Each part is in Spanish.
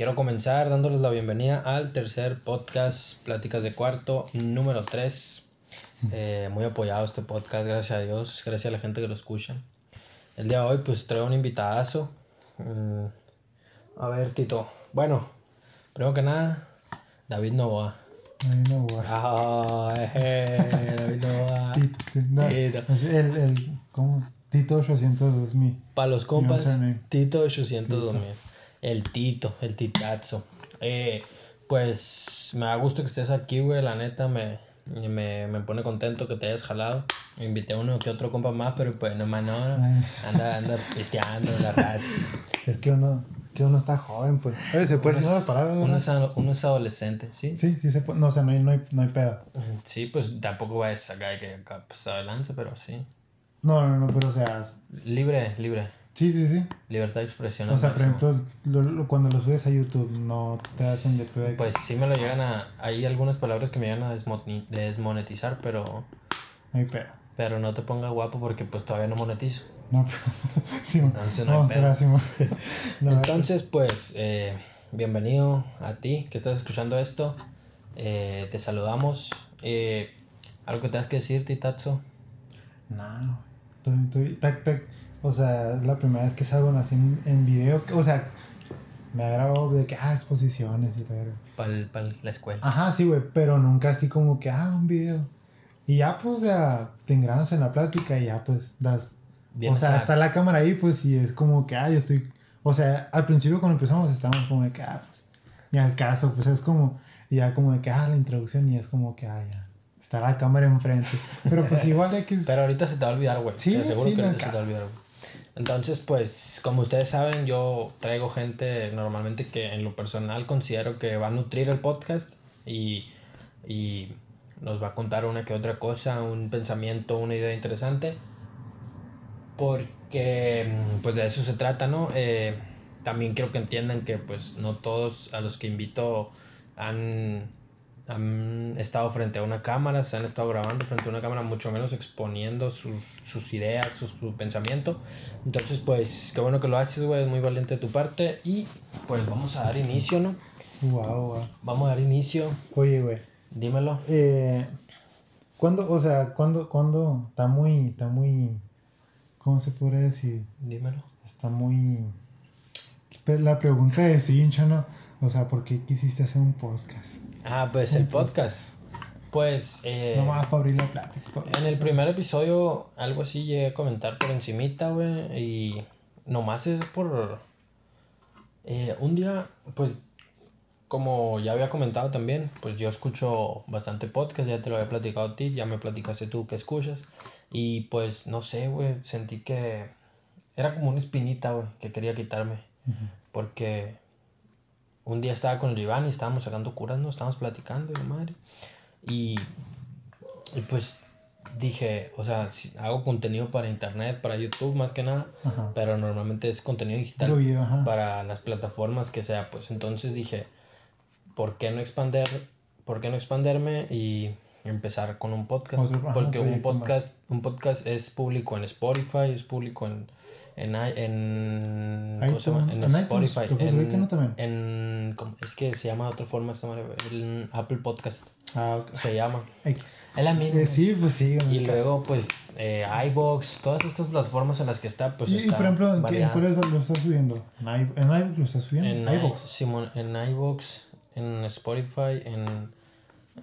quiero comenzar dándoles la bienvenida al tercer podcast Pláticas de Cuarto número 3. Eh, muy apoyado este podcast, gracias a Dios, gracias a la gente que lo escucha. El día de hoy pues traigo un invitadazo. Mm, a ver, Tito. Bueno, primero que nada, David Novoa. David Novoa. Ah, eh, David Novoa. Tito, no, el, el, ¿cómo? Tito 802 mil. Para los compas. Tito 800 2000. El Tito, el Titazo. Eh, pues me da gusto que estés aquí, güey. La neta me, me, me pone contento que te hayas jalado. Me invité a uno que otro compa más, pero pues no más no. no. Anda, anda pisteando la raza. Es que uno, que uno está joven, pues. Oye, ¿se puede la palabra? Uno es, uno es adolescente, ¿sí? Sí, sí se puede. No, o sea, no hay, no hay, no hay pedo. Sí, pues tampoco voy a sacar que pasado de lanza, pero sí. No, no, no, pero o sea, Libre, libre. Sí, sí, sí. Libertad de expresión. O sea, por ejemplo, lo- lo- cuando lo subes a YouTube, no te hacen de que- Pues sí me lo llegan a... Hay algunas palabras que me llegan a desmonetizar, pero... Hay pedo. Pero no te pongas guapo porque pues todavía no monetizo. No, sí, Entonces no hay no, pedo. pero sí, no, Entonces pues eh, bienvenido a ti que estás escuchando esto. Eh, te saludamos. Eh, ¿Algo que tengas que decir, Titazo? No, estoy, estoy, tac, tac. O sea, la primera vez que salgo así en, en video. O sea, me ha grabado de que, ah, exposiciones y la verga. Para la escuela. Ajá, sí, güey, pero nunca así como que, ah, un video. Y ya, pues, o sea, te engranas en la plática y ya, pues, das. Bien o sea, está la cámara ahí, pues, y es como que, ah, yo estoy. O sea, al principio cuando empezamos estábamos como de que, ah, pues, ni al caso, pues es como, y ya como de que, ah, la introducción, y es como que, ah, ya, está la cámara enfrente. Pero pues igual hay que. Pero ahorita se te va a olvidar, güey. Sí, te aseguro sí, que ahorita se te va a olvidar, güey. Entonces, pues, como ustedes saben, yo traigo gente normalmente que en lo personal considero que va a nutrir el podcast y, y nos va a contar una que otra cosa, un pensamiento, una idea interesante. Porque, mm, pues, de eso se trata, ¿no? Eh, también quiero que entiendan que, pues, no todos a los que invito han han estado frente a una cámara, se han estado grabando frente a una cámara, mucho menos exponiendo sus, sus ideas, su, su pensamiento. Entonces, pues, qué bueno que lo haces, güey, es muy valiente de tu parte. Y pues vamos a dar inicio, ¿no? Wow, wow. Vamos a dar inicio, Oye, güey. dímelo. Eh, ¿Cuándo, o sea, cuándo, cuándo está muy, está muy, ¿cómo se podría decir? Dímelo. Está muy... La pregunta es hincha, ¿no? O sea, ¿por qué quisiste hacer un podcast? Ah, pues el podcast. Pues, eh, Nomás para abrir la plática. en el primer episodio, algo así llegué a comentar por encimita, güey, y nomás es por... eh, un día, pues, como ya había comentado también, pues yo escucho bastante podcast, ya te lo había platicado a ti, ya me platicaste tú que escuchas, y pues, no sé, güey, sentí que era como una espinita, güey, que quería quitarme, porque un día estaba con el Iván y estábamos sacando curas, ¿no? Estábamos platicando y la madre. Y, y pues dije, o sea, si hago contenido para internet, para YouTube más que nada, Ajá. pero normalmente es contenido digital para las plataformas que sea, pues entonces dije, ¿por qué no expander, por qué no expanderme y empezar con un podcast? Otro- ajá, Porque un más. podcast, un podcast es público en Spotify, es público en en, i- en, ¿cómo se llama? en en Spotify, ¿lo puedes ver que no en, también? en es que se llama de otra forma esta madre, en Apple Podcast Ah, se llama. Es la misma. Eh, sí, pues sí. Y el caso. luego pues eh, iBox, todas estas plataformas en las que está pues y, y, está por ejemplo, ¿en qué lo estás subiendo? ¿En i- en iVoox lo estás subiendo? En, ¿En i- iVoox? Simón, en iVoox, en Spotify, en,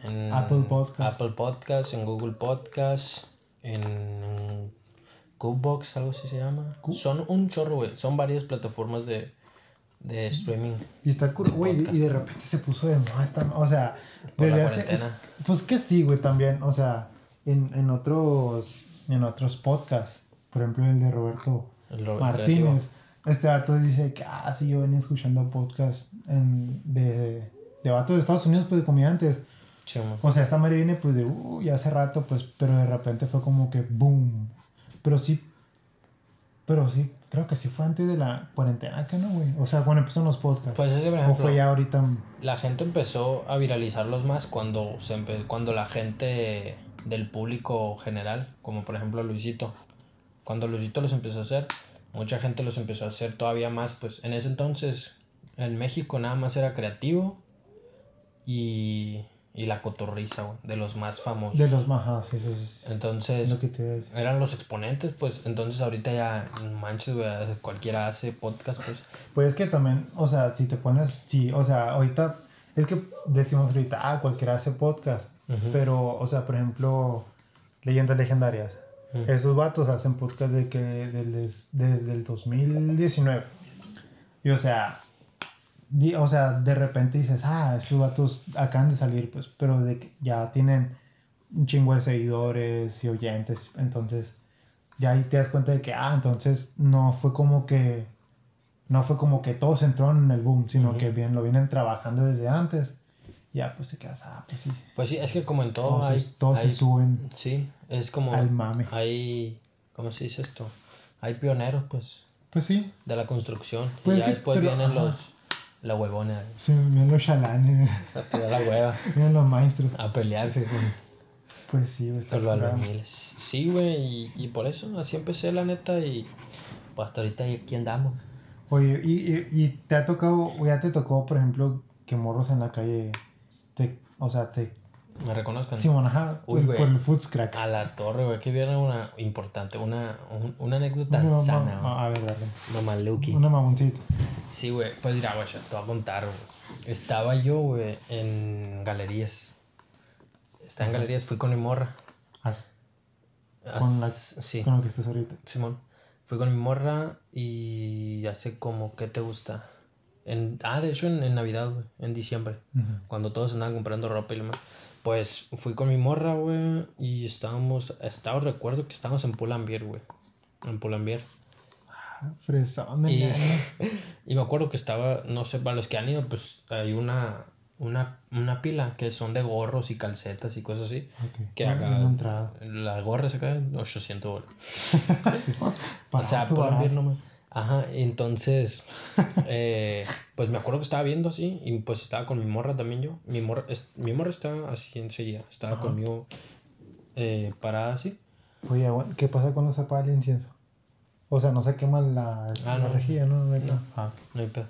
en Apple Podcast. Apple Podcast, en Google Podcast, en Cubebox, algo así se llama. Son un chorro, güey. Son varias plataformas de, de streaming. Y está de Güey, y de repente se puso de moda esta... O sea, Por la hace- es- Pues que sí, güey, también. O sea, en, en otros... En otros podcasts. Por ejemplo, el de Roberto El creativo. Martínez. Este vato dice que, ah, sí, yo venía escuchando podcast en, de, de vatos de Estados Unidos, pues de comediantes. Simón. O sea, esta madre viene pues de, uh, ya hace rato, pues, pero de repente fue como que, boom. Pero sí, pero sí, creo que sí fue antes de la cuarentena, que no, güey. O sea, cuando empezaron los podcasts. Pues es que, por o ejemplo, fue ya ahorita. la gente empezó a viralizarlos más cuando, se empe- cuando la gente del público general, como por ejemplo Luisito, cuando Luisito los empezó a hacer, mucha gente los empezó a hacer todavía más, pues en ese entonces En México nada más era creativo y, y la cotorriza, güey, de los más famosos. De los más, sí, eso es Entonces, lo que te eran los exponentes, pues. Entonces, ahorita ya, manches, güey, cualquiera hace podcast, pues. Pues es que también, o sea, si te pones, sí, o sea, ahorita, es que decimos ahorita, ah, cualquiera hace podcast, pero, o sea, por ejemplo, leyendas legendarias. Esos vatos hacen podcast de que des- desde el 2019. Y o sea, o sea, de repente dices, ah, estos vatos acaban de salir, pues, pero de que ya tienen un chingo de seguidores y oyentes, entonces ya ahí te das cuenta de que, ah, entonces no fue como que, no fue como que todos entraron en el boom, sino Ujú. que bien, lo vienen trabajando desde antes. Ya, pues te quedas, ah, pues sí. Pues sí, es que como en todo Todos, hay... todos hay- se suben Sí, es como... al mame. Hay... ¿Cómo se dice esto? Hay pioneros, pues, Pues sí, de la construcción. Pues y ya que- después pero, vienen ajá. los... La huevona. sí, miren los chalanes, A tirar la hueva. miren los maestros. A pelearse con, Pues sí, güey, con los albañiles. Sí, güey, y, y por eso así empecé, la neta, y... Pues hasta ahorita aquí andamos. Oye, y, y, y te ha tocado, o ya te tocó, por ejemplo, que morros en la calle, te, o sea, te, Me reconozcan. Simón, ajá, Uy, por, güey. por el Foodscrack. A la torre, güey, que viene una importante, una, un- una anécdota Una sana, güey. a a ver, dale. Mamá. Una mamoncita. Sí, güey, pues mira, güey, te voy a contar, güey. Estaba yo, güey, en galerías. Estaba en galerías, fui con mi morra. As- con, la, Sí, con lo que estás ahorita. Simón. Fui con mi morra y hace como, ¿qué te gusta? En, ah, de hecho, en, en Navidad, güey, en diciembre. Cuando todos andaban comprando ropa y lo demás. Pues fui con mi morra, güey, y estábamos, estaba, recuerdo que estábamos en Pull&Bear, güey. En Pull&Bear. Ah, Fresón Y-. Y me acuerdo que estaba, no sé, para los que han ido, pues hay una, una, una pila que son de gorros y calcetas y cosas así. Ok, Que no- acá, las gorras acá, 800 dólares. O Barato, sea, por nomás. Ajá, entonces, eh, pues me acuerdo que estaba viendo así, y pues estaba con mi morra también yo. Mi morra, es- mi morra estaba así enseguida, estaba Ajá. conmigo eh, parada así. Oye, ¿qué pasa cuando se apaga el incienso? O sea, no se quema la, Ah, la no. rejilla, ¿no? No, hay No. pedo. Ah, ok. No hay pedo.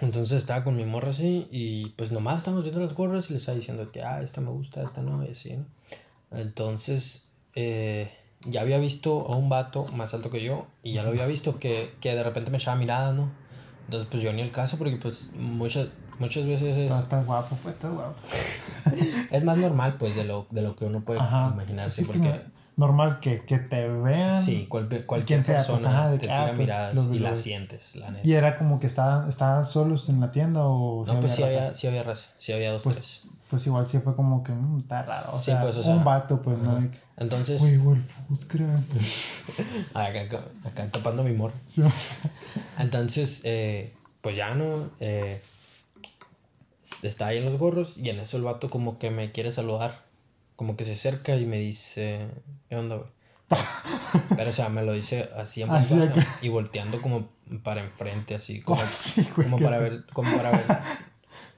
Entonces estaba con mi morra así y pues nomás estábamos viendo las gorras y le estaba diciendo que, ah, esta me gusta, esta no, y así, ¿no? Entonces, eh, ya había visto a un vato más alto que yo y ya lo había visto que, que de repente me echaba mirada, ¿no? Entonces, pues yo ni el caso porque pues muchas, muchas veces es, Está, está guapo, pues, está guapo. es más normal pues de lo, de lo que uno puede Ajá. imaginarse porque... no- normal que, que te vean. Sí, cual- cualquier sea, pues, persona ajá, de te que, tira ah, pues, miradas y las sientes, la neta. Y era como que estaban, estaban solos en la tienda o No, pues sí raza? había, sí había raza, sí había dos, Pues, tres. Pues igual sí fue como que mm, está raro. O Sí, sea, pues, o sea, un vato, pues, ¿no? Que, Entonces, Uy, creo. acá, acá, tapando mi morro. Sí. Entonces, eh, pues ya no. Eh, está ahí en los gorros y en eso el vato como que me quiere saludar. Como que se acerca y me dice, ¿qué onda, güey? Pero, o sea, me lo dice así en Así baja y volteando como para enfrente, así, como, Oh, sí, güey, como para ver, como para ver.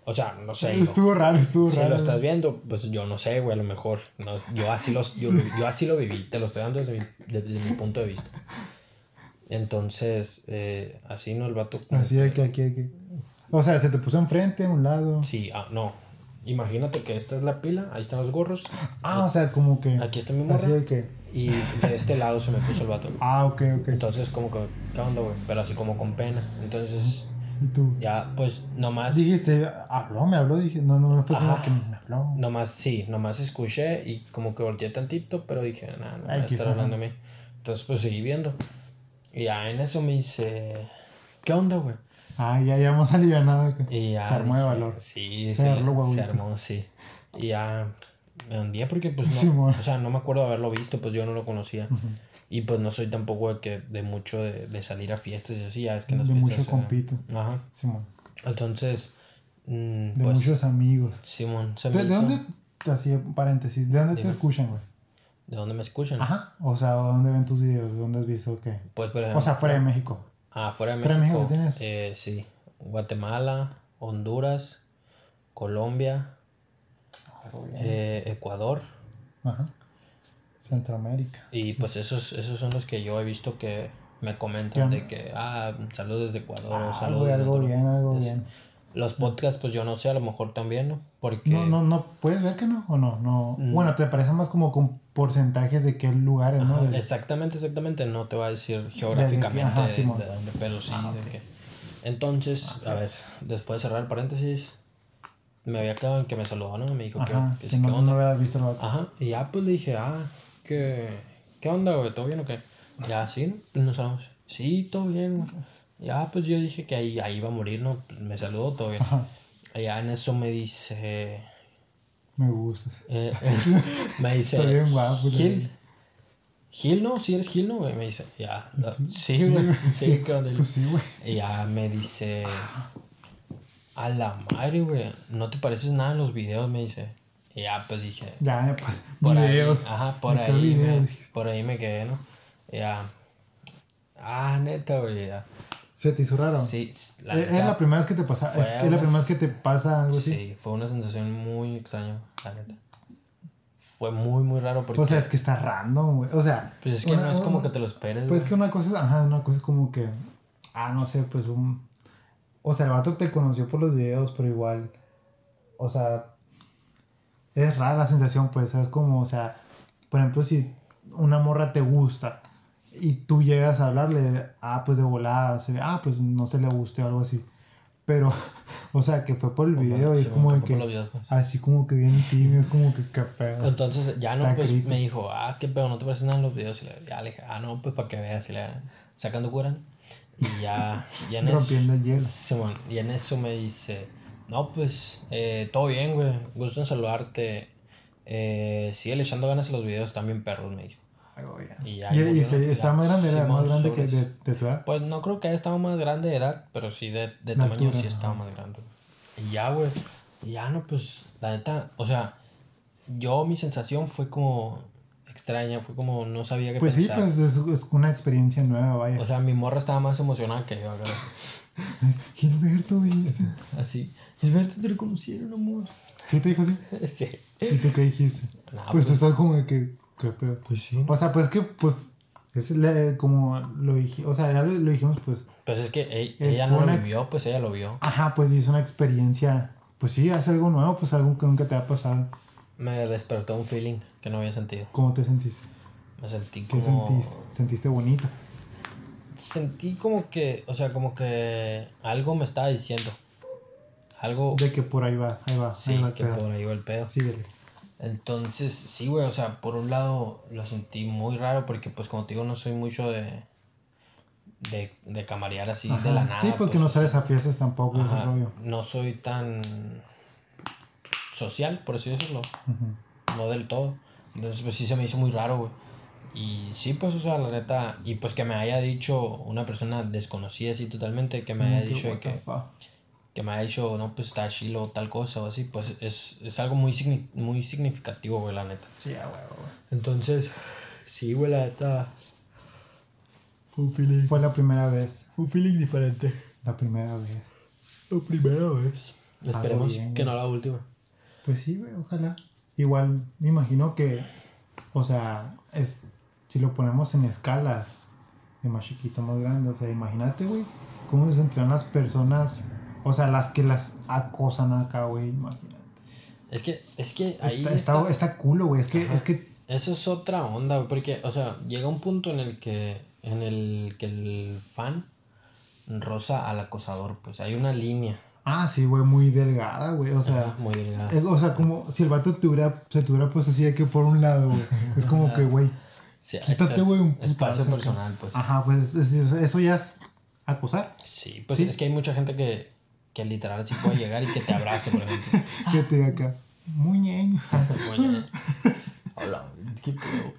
O sea, no sé. ¿no? Estuvo raro, estuvo Si raro. lo estás viendo, pues yo no sé, güey, a lo mejor. No, yo, así los, yo, yo así lo viví, te lo estoy dando desde mi, desde mi punto de vista. Entonces, eh, así no el vato. Así que aquí, aquí. O sea, se te puso enfrente, a un lado. Sí, ah, no. Imagínate que esta es la pila, ahí están los gorros. Ah, o sea, como que. Aquí está mi morra. Así de que. Y de este lado se me puso el vato. Ah, ok, ok. Entonces, como que, ¿qué onda, güey? Pero así como con pena. Entonces, Y tú. ya, pues, nomás. Dijiste, habló, me habló, dije, no, no, no fue como que me habló. Nomás, sí, nomás escuché y como que volteé tantito, pero dije, nada, no Ay, va a qué estar hablando a mí. Entonces, pues seguí viendo. Y ya en eso me dice, ¿qué onda, güey? Ah, ya, ya hemos alivianado. Y ya. Se armó de valor. Sí, Se se, armó, se huevito. armó, sí. Y ya me hundí porque, pues, no. o sea, no me acuerdo de haberlo visto, pues yo no lo conocía. Ujú. Y pues no soy tampoco de, que, de mucho de, de salir a fiestas y así, ya es que en las De fiestas. mucho compito. Ajá. Simón. Entonces, mm, De pues, muchos amigos. Simón, se ¿De, me de hizo- dónde, así paréntesis, de dónde te escuchan, güey? ¿De dónde me escuchan? Ajá. O sea, ¿dónde ven tus videos? ¿Dónde has visto qué? Pues, por O ejemplo, sea, fuera de México. Ah, fuera de Fuera de México. México tienes. eh, sí. Guatemala, Honduras, Colombia, eh, Ecuador. Ajá. Centroamérica. Y pues esos, esos son los que yo he visto que me comentan ¿Qué? de que, ah, saludos desde Ecuador, Ah, saludos algo bien, algo bien. Los podcasts, pues yo no sé, a lo mejor también, ¿no? Porque... No, no, no, ¿puedes ver que no? ¿O no? no. Mm. Bueno, te parece más como con porcentajes de qué lugares, ¿no? Ajá, De- exactamente, exactamente. No te va a decir geográficamente ajá, de, dónde, pero sí Ah, de que. Entonces, a ver, después de cerrar el paréntesis, me había quedado en que me saludó, ¿no? Me dijo Ajá, que, que, sí, no, ¿qué no onda? había visto. Ajá, y ya pues le dije, ah, ¿qué, qué onda, güey? ¿Todo bien o qué? Ya, sí, ¿no? Pues nos hablamos. Sí, todo bien, güey. Ya, pues yo dije que ahí, ahí iba a morir, ¿no? Pues me saludó, todo bien. Ajá, Ya en eso me dice. me gustas. eh, me dice. Está bien guapo. Gil. Gil, no, si eres Gil, no, güey. Me dice, ya. no, Sí, Sí, güey. güey, Sí, sí. Pues sí, güey. Y ya me dice. A la madre, güey. No te pareces nada en los videos, me dice. Y ya, pues dije. Ya, pues, Por videos. ahí. Ajá, por ¿De qué ahí. videos me, por ahí me quedé, ¿no? Y ya. Ah, neta, güey. ya. ¿Se te hizo raro? Sí, la ¿Es es la primera vez que te pasa? ¿Es la primera vez que te pasa algo así? Sí, fue una sensación muy extraña, la neta. Fue muy, muy raro porque. O sea, es que está random, güey. O sea, pues es que una- no es como que te lo esperes, Pues güey. que una cosa es, ajá, una cosa es como que, ah, no sé, pues un... O sea, el vato te conoció por los videos, pero igual, o sea, es rara la sensación, pues, es como, o sea, por ejemplo, si una morra te gusta y tú llegas a hablarle, ah, pues de volada, se ve, ah, pues no se le guste o algo así. Pero, o sea, que fue por el video y Sí, es como que videos, pues. así como que bien tímido, es como que qué pedo. Entonces, ya no, pues creepy. me dijo, ah, qué pedo, no te pareces nada en los videos. Y le, ya le dije, ah, no, pues para que veas. Y le sacando cura. Y ya, ya en eso. Rompiendo el hielo. Simón, y en eso me dice, no, pues, eh, todo bien, güey. Gusto en saludarte. Eh, sigue le echando ganas a los videos, también perros, me dijo. Ay, güey, ya. Y ya, Y, murió, se- ¿no? está más grande, era más grande que de, de tu edad. Pues no creo que haya estado más grande de edad, pero sí de, de tamaño altura, sí estaba más grande. Y ya, güey. Y ya no, pues, la neta, o sea, yo mi sensación fue como extraña, fue como no sabía qué Pues sí, pensar. pues es, es una experiencia nueva, vaya. O sea, mi morra estaba más emocionada que yo, acá. Gilberto, ¿viste? Así. Gilberto, te reconocieron, amor. ¿Qué te dijo así? sí. ¿Y tú qué dijiste? Nah, pues, pues, estás como de que, ¿qué pedo? pues sí. O sea, pues que, pues, es le- como lo dijimos, o sea, ya lo, lo dijimos, pues, Pues es que ella, ella no lo vivió, pues ella lo vio. ajá, pues es una experiencia, pues sí, hace algo nuevo, pues algo que nunca te ha pasado. Me despertó un feeling que no había sentido. ¿Cómo te sentiste? Me sentí ¿Qué como... sentiste? ¿Sentiste bonito? Sentí como que, o sea, como que algo me estaba diciendo. Algo... De que por ahí va, ahí va, Sí, ahí va que pedo. por ahí va el pedo. Síguele. Entonces, sí, güey, o sea, por un lado lo sentí muy raro porque, pues, como te digo, no soy mucho de... De, de camarear así de la nada. Sí, porque pues, no o sea, sales a fiestas tampoco, Ajá, no soy tan social, por así decirlo. No del todo. Entonces, pues sí se me hizo muy raro, güey. Y sí, pues, o sea, la neta. Y pues que me haya dicho una persona desconocida así totalmente, que me haya Como que, dicho de que, que me haya dicho, no, pues está chilo, tal cosa o así, pues es, es algo muy, signi- muy significativo, güey, la neta. Sí, huevo, güey. Entonces, sí, güey, la neta. Fue un feeling. Fue la primera vez, Un feeling diferente. la primera vez. La primera vez. Esperemos bien, que güey. no la última. Pues sí, güey, ojalá. Igual, me imagino que, o sea, es, si lo ponemos en escalas, de más chiquito, más grande, o sea, imagínate, güey, cómo se sentirán las personas, o sea, las que las acosan acá, güey, imagínate. Es que, es que ahí. Está, está, está culo, güey, es que, Ajá. es que, Eso es otra onda, güey, porque, o sea, llega un punto en el que, en el que el fan rosa al acosador, pues hay una línea, ah, sí, güey, muy delgada, güey, o sea, Ajá, muy delgada. es- o sea, como si el vato tuviera, se tuviera pues así de que por un lado, güey, es como que, güey, Sí, quítate, estás- güey, un Espacio putazo personal, pues. ajá, pues es- es- eso ya es acosar, Sí, pues Sí. es que hay mucha gente que, que literal sí puede llegar y que te abrace, por ejemplo. que te diga acá, muy ñeño. Oye, hola, qué pedo.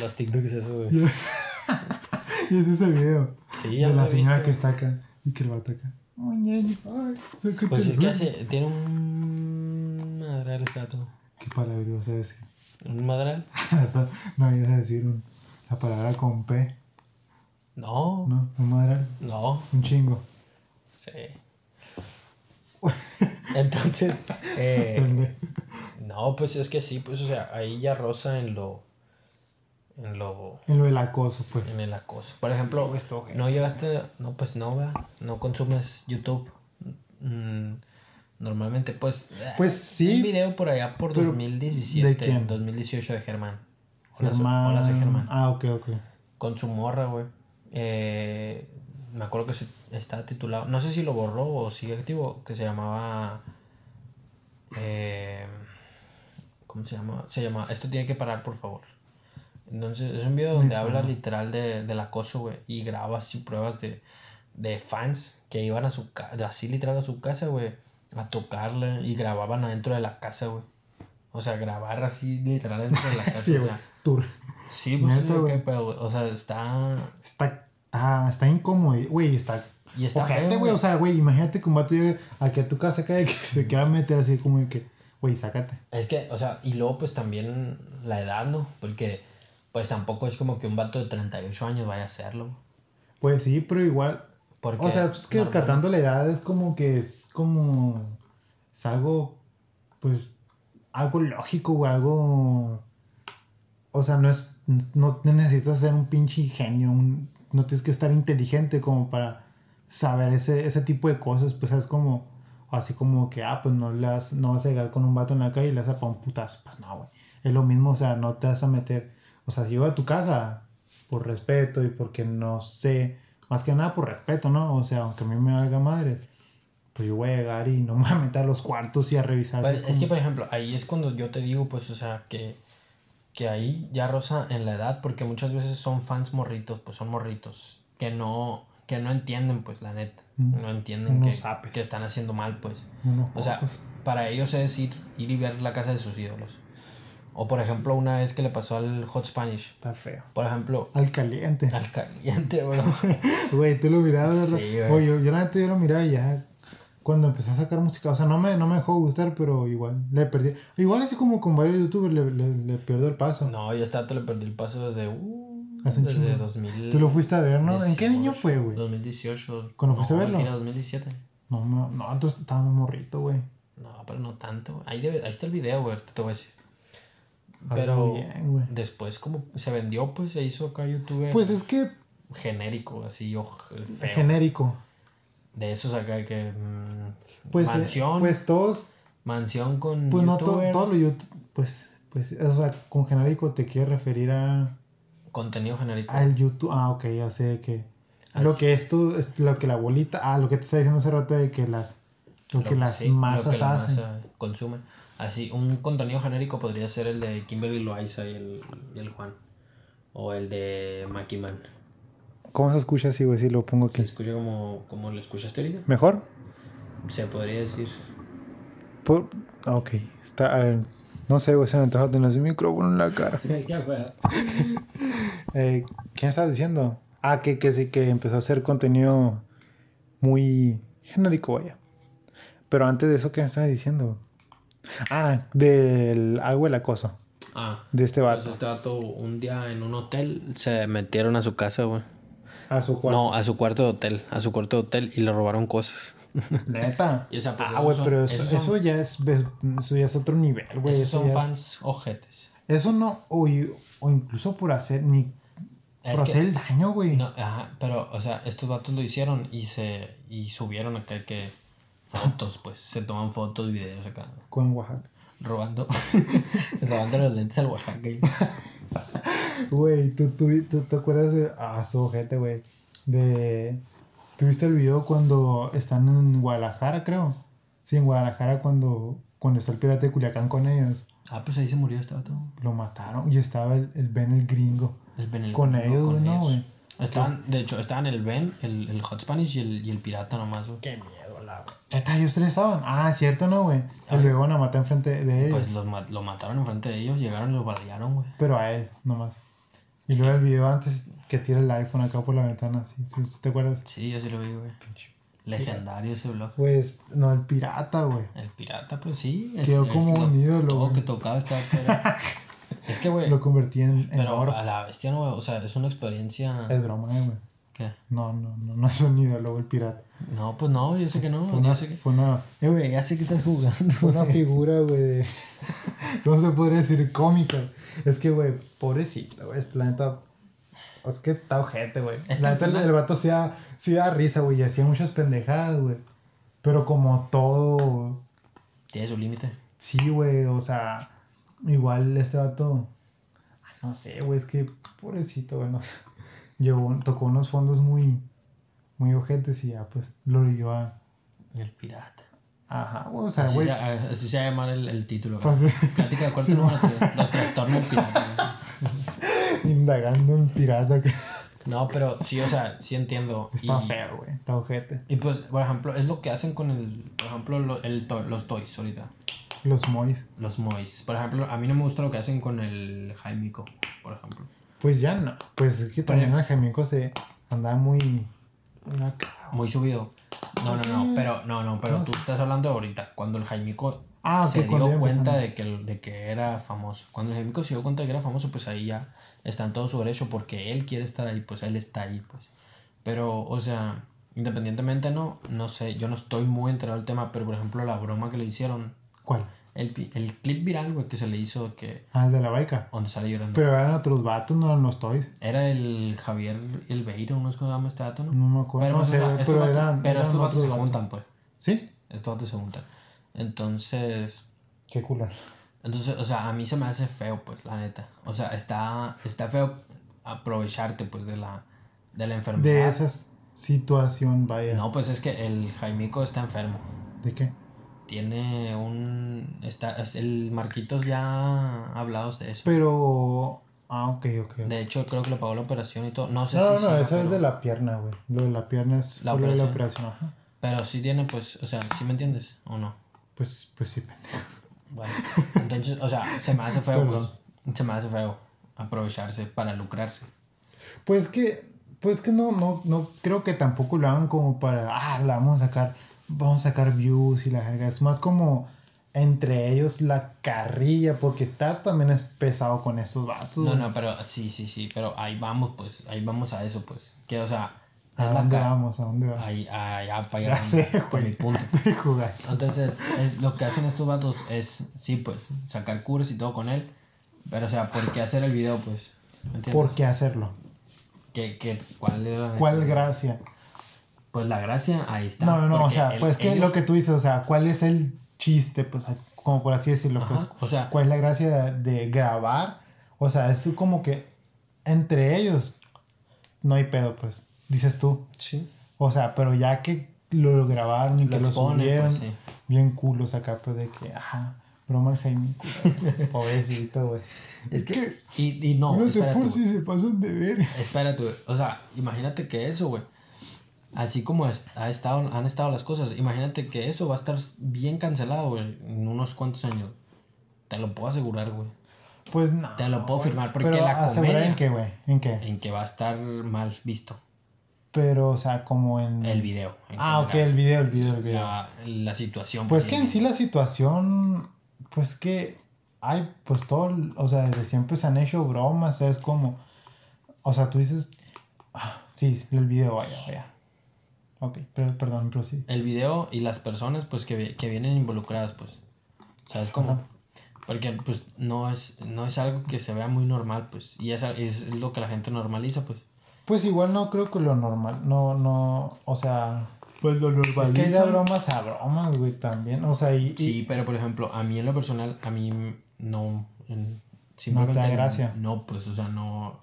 Los TikToks, eso, güey. y es ese video Sí, ya de la señora visto. que está acá y que el vato acá. Muy ñeño. Ay, sácate Pues el es que hace, tiene un madral ese gato. ¿Qué palabra ibas a decir? ¿Un madral? No ibas a decir un- la palabra con P, No, ¿no? Un madral, no, un chingo. sí. Entonces, eh, no, pues es que sí, pues, o sea, ahí ya rosa en lo, en lo, En lo del acoso, pues. en el acoso. Por ejemplo, no llegaste, no, pues no, ¿verdad? no consumes YouTube. Mm, normalmente, pues. Pues Un sí, video por allá por pero, 2017, ¿de quién? 2018 de Germán. Hola, Germán. Hola, soy Germán. Ah, ok, ok. Con su morra, güey. Eh, me acuerdo que se, está titulado, no sé si lo borró o sigue activo, que se llamaba... eh, ¿Cómo se llama? Se llama Esto tiene que parar, por favor. Entonces, es un video donde habla literal de, del acoso, güey. Y graba así pruebas de, de fans que iban a su casa, así literal a su casa, güey. A tocarle y grababan adentro de la casa, güey. O sea, grabar así literal dentro de la casa. Sí, o güey. sea, Tur. sí, pues Neta, güey. pedo, güey. O sea, está... Está, ah, está incómodo, güey, está... Y está feo, güey, o sea, güey, imagínate que un vato llegue aquí a tu casa acá y que se quiera meter así como que, güey, sácate. Es que, o sea, y luego pues también la edad, ¿no? Porque pues tampoco es como que un vato de 38 años vaya a hacerlo. Pues sí, pero igual, Porque o sea, pues que normal- descartando la edad es como que es como, es algo, pues, algo lógico, güey, algo, o sea, no es, no necesitas ser un pinche genio, un- no tienes que estar inteligente como para saber ese, ese tipo de cosas, pues es como, así como que, ah, pues no, le vas, no vas a llegar con un vato en la calle y le vas a poner un putazo, pues no, güey, es lo mismo, o sea, no te vas a meter, o sea, si llego a tu casa por respeto y porque no sé, más que nada por respeto, ¿no? O sea, aunque a mí me valga madre, pues yo voy a llegar y no me voy a meter a los cuartos y a revisar. Pues, es que, por ejemplo, ahí es cuando yo te digo, pues, o sea, que, que ahí ya rosa en la edad, porque muchas veces son fans morritos, pues son morritos, que no, que no entienden, pues, la neta. Mm. No entienden que, que están haciendo mal, pues. unos O sea, para ellos es ir, ir y ver la casa de sus ídolos. O, por ejemplo, una vez que le pasó al Hot Spanish. está feo. Por ejemplo, Al caliente. al caliente, bro. Güey, tú lo mirabas, ¿verdad? Sí, güey. Yo, yo la neta yo lo miraba y ya cuando empecé a sacar música, o sea, no me, no me dejó gustar, pero igual le perdí. Igual así como con varios youtubers le, le, le pierdo el paso. No, yo hasta le perdí el paso desde. Uh, Hace desde chingo. 2000. Tú lo fuiste a ver, ¿no? ¿En qué año fue, güey? 2018. ¿Cuándo fuiste a verlo? mentira, 2017. No, no, no, entonces estaba muy morrito, güey. No, pero no tanto. Ahí, debe- ahí está el video, güey, te voy a decir. Algo Pero bien, después, como se vendió, pues se hizo acá youtuber Pues es que genérico, así, feo. genérico. de esos acá que. mm, Pues, eh, mansión. pues todos, mansión con. pues no to- youtubers, todos los youtubers, pues, pues, o sea, con genérico te quieres referir a Contenido genérico. al YouTube. Ah, ok, ya sé que lo que es tú, es lo que la bolita, ah, lo que te está diciendo hace rato de que las, lo, que las sí, lo masas que la hacen. masa consume. Así, un contenido genérico podría ser el de Kimberly Loaiza y el, y el Juan. O el de Makiman. ¿Cómo se escucha así, güey? Si lo pongo Se aquí. escucha como, como lo escuchaste ahorita. ¿Mejor? Se podría decir. Por... ah, Ok, está, a ver, no sé, güey, se me antoja tener ese micrófono en la cara. Eh, ¿Qué estás diciendo? Ah, que, que sí, que empezó a hacer contenido muy genérico, vaya. Pero antes de eso, ¿qué me estabas diciendo? Ah, del agua el acoso. Ah, De este pues vato. este vato un día en un hotel se metieron a su casa, güey. A su cuarto. No, a su cuarto de hotel. A su cuarto de hotel y le robaron cosas. Neta. Y, o sea, pues, ah, güey, pero eso, son- ya es, eso ya es otro nivel, güey. Esos Eso, son ya es- fans ojetes. eso no, o, incluso por hacer, ni Es por que- hacer el daño, güey. No, ajá, pero, o sea, estos vatos lo hicieron y se y subieron acá que fotos, pues, se toman fotos y videos acá, Con Oaxaca. robando, robando los lentes al Oaxaca. Güey, ¿tú, tú, tú te acuerdas de. Ah, estuvo gente, güey. De. ¿Tuviste el video cuando están en Guadalajara, creo? Sí, en Guadalajara cuando, cuando está el pirata de Culiacán con ellos. Ah, pues ahí se murió este vato. Lo mataron y estaba el, el Ben el gringo. El Ben, el Con gringo, ellos, con ¿no, ellos. güey? Estaban, de hecho, estaban el Ben, el, el Hot Spanish y el, y el pirata nomás, güey. Qué miedo, Neta, ellos tres estaban. Ah, cierto, ¿no, güey? Ay. Y luego a matar enfrente de ellos. Pues los ma- lo mataron enfrente de ellos, llegaron y lo balearon, güey. Pero a él, nomás. Y luego el video antes que tira el iPhone acá por la ventana, ¿sí? ¿Sí, sí te acuerdas? Sí, yo sí lo vi, güey. Legendario ese blog. Pues, no, el pirata, güey. El pirata, pues sí. Quedó como lo- un ídolo, Todo que tocaba estaba era- Es que, güey, Lo convertí en, en pero oro. a la bestia no, güey, o sea, es una experiencia Es broma, eh, güey. ¿Qué? No, no, no, no es un ídolo, el pirata. No, pues no, yo sé que no. Fue una, que- fue una, Eh, güey, ya sé que estás jugando. fue una figura, güey, de... ¿Cómo se podría decir? Cómica. Es que, güey, pobrecito, güey, la neta... Es que está ojete, güey. La neta, el- el vato sí da, sí da risa, güey, y hacía muchas pendejadas, güey. Pero como todo... Tiene su límite. Sí, güey, o sea... Igual este vato... ay, No sé, güey, es que pobrecito, güey, no- Llevó, tocó unos fondos muy... Muy ojetes y ya, pues, lo llevó a... El pirata. Ajá, o sea, Así, güey... se, así se va a llamar el, el título. Pues, Plática de cuarto Sí, número Los trastornos pirata. indagando en pirata. que- No, pero sí, o sea, sí entiendo. Está y, feo, güey. Está ojete. Y pues, por ejemplo, es lo que hacen con el. Por ejemplo, lo- el to- los toys ahorita. Los mois. Los mois. Por ejemplo, a mí no me gusta lo que hacen con el Jaimico, por ejemplo. Pues ya no. Pues es que también el Jamico se andaba muy. muy subido. No, no, no, Sí. pero no, no, pero tú estás hablando de ahorita, cuando el Jaimico Ah, se dio cuenta de que, de que era famoso. Cuando el Jaimico se dio cuenta de que era famoso, pues ahí ya está en todo su derecho porque él quiere estar ahí, pues él está ahí, pues. Pero, o sea, independientemente no, no sé, yo no estoy muy enterado del tema, pero por ejemplo la broma que le hicieron, ¿Cuál? El, el clip viral, güey, que se le hizo que, Ah, el de la baica. donde sale llorando. Pero eran otros vatos, no eran los toys. Era el Javier Elbeiro, ¿no es cómo se llama este dato, no? No me acuerdo. Pero, no sé, o sea, estos pero vatos- eran. pero eran estos vatos otros se juntan, pues. ¿Sí? Estos vatos se juntan. Entonces, Qué culo. entonces, o sea, a mí se me hace feo, pues, la neta. O sea, está, está feo aprovecharte, pues, de la, de la enfermedad. De esa situación, vaya. No, pues es que el Jaimico está enfermo. ¿De qué? Tiene un... Está, es- el Marquitos ya ha hablado de eso. Pero. Ah, ok, ok. De hecho, creo que le pagó la operación y todo. No sé No, no, si no, siga, eso es de la pierna, güey. Lo de la pierna es La de la operación. operación, ajá. Pero sí tiene, pues, o sea, ¿sí me entiendes? ¿O no? Pues, pues sí, pendejo. Bueno, entonces, o sea, se me hace feo, pues, se me hace feo aprovecharse para lucrarse. Pues que, pues que no, no, no creo que tampoco lo hagan como para, ah, la vamos a sacar, vamos a sacar views y la verga. Es más como entre ellos la carrilla, porque está también es pesado con estos vatos. No, no, pero sí, sí, sí, pero ahí vamos, pues, ahí vamos a eso, pues. Que, o sea, ¿A dónde vamos? ¿A dónde vamos? Ahí, allá, para allá, sé, punto. Entonces, es, lo que hacen estos vatos es, sí, pues, sacar curas y todo con él. Pero, o sea, ¿por qué hacer el video, pues? ¿Por qué hacerlo? ¿Qué, qué, ¿Cuál era ¿Cuál gracia? Pues la gracia, ahí está. No, no, no, o sea, el- pues que ellos- lo que tú dices, o sea, ¿cuál es el chiste? Pues, como por así decirlo, Ajá, pues, o sea, ¿cuál es la gracia de, de grabar? O sea, es como que entre ellos no hay pedo, pues, dices tú. sí, O sea, pero ya que lo grabaron y lo que lo subieron, pues, sí. bien culos acá, pues de que, ajá, broma el Jaime, pobrecito, güey. Es que, y, y no, no se por güey. si se pasan de ver. Espérate, güey. O sea, imagínate que eso, güey. Así como ha estado, han estado las cosas, imagínate que eso va a estar bien cancelado, güey, en unos cuantos años. Te lo puedo asegurar, güey. Pues no. Te lo puedo firmar porque Pero la comedia- en qué, güey, en qué. En que va a estar mal visto Pero, o sea, como en... el video. en Ah, ok, general. el video, el video, el video. La, la situación. Pues que en sí la situación, pues que hay, pues todo, o sea, desde siempre se han hecho bromas, es como, o sea, tú dices, ah, sí, el video, vaya, vaya. Ok, pero, perdón, pero sí. el video y las personas pues que, que vienen involucradas pues sabes cómo Ajá. porque pues no es no es algo que se vea muy normal pues y es, es lo que la gente normaliza pues Pues igual no creo que lo normal, no, no, o sea, pues lo es que hay de bromas a bromas, güey, también, o sea, y, y- sí pero por ejemplo a mí en lo personal a mí no en- No simplemente te da gracia. no pues o sea no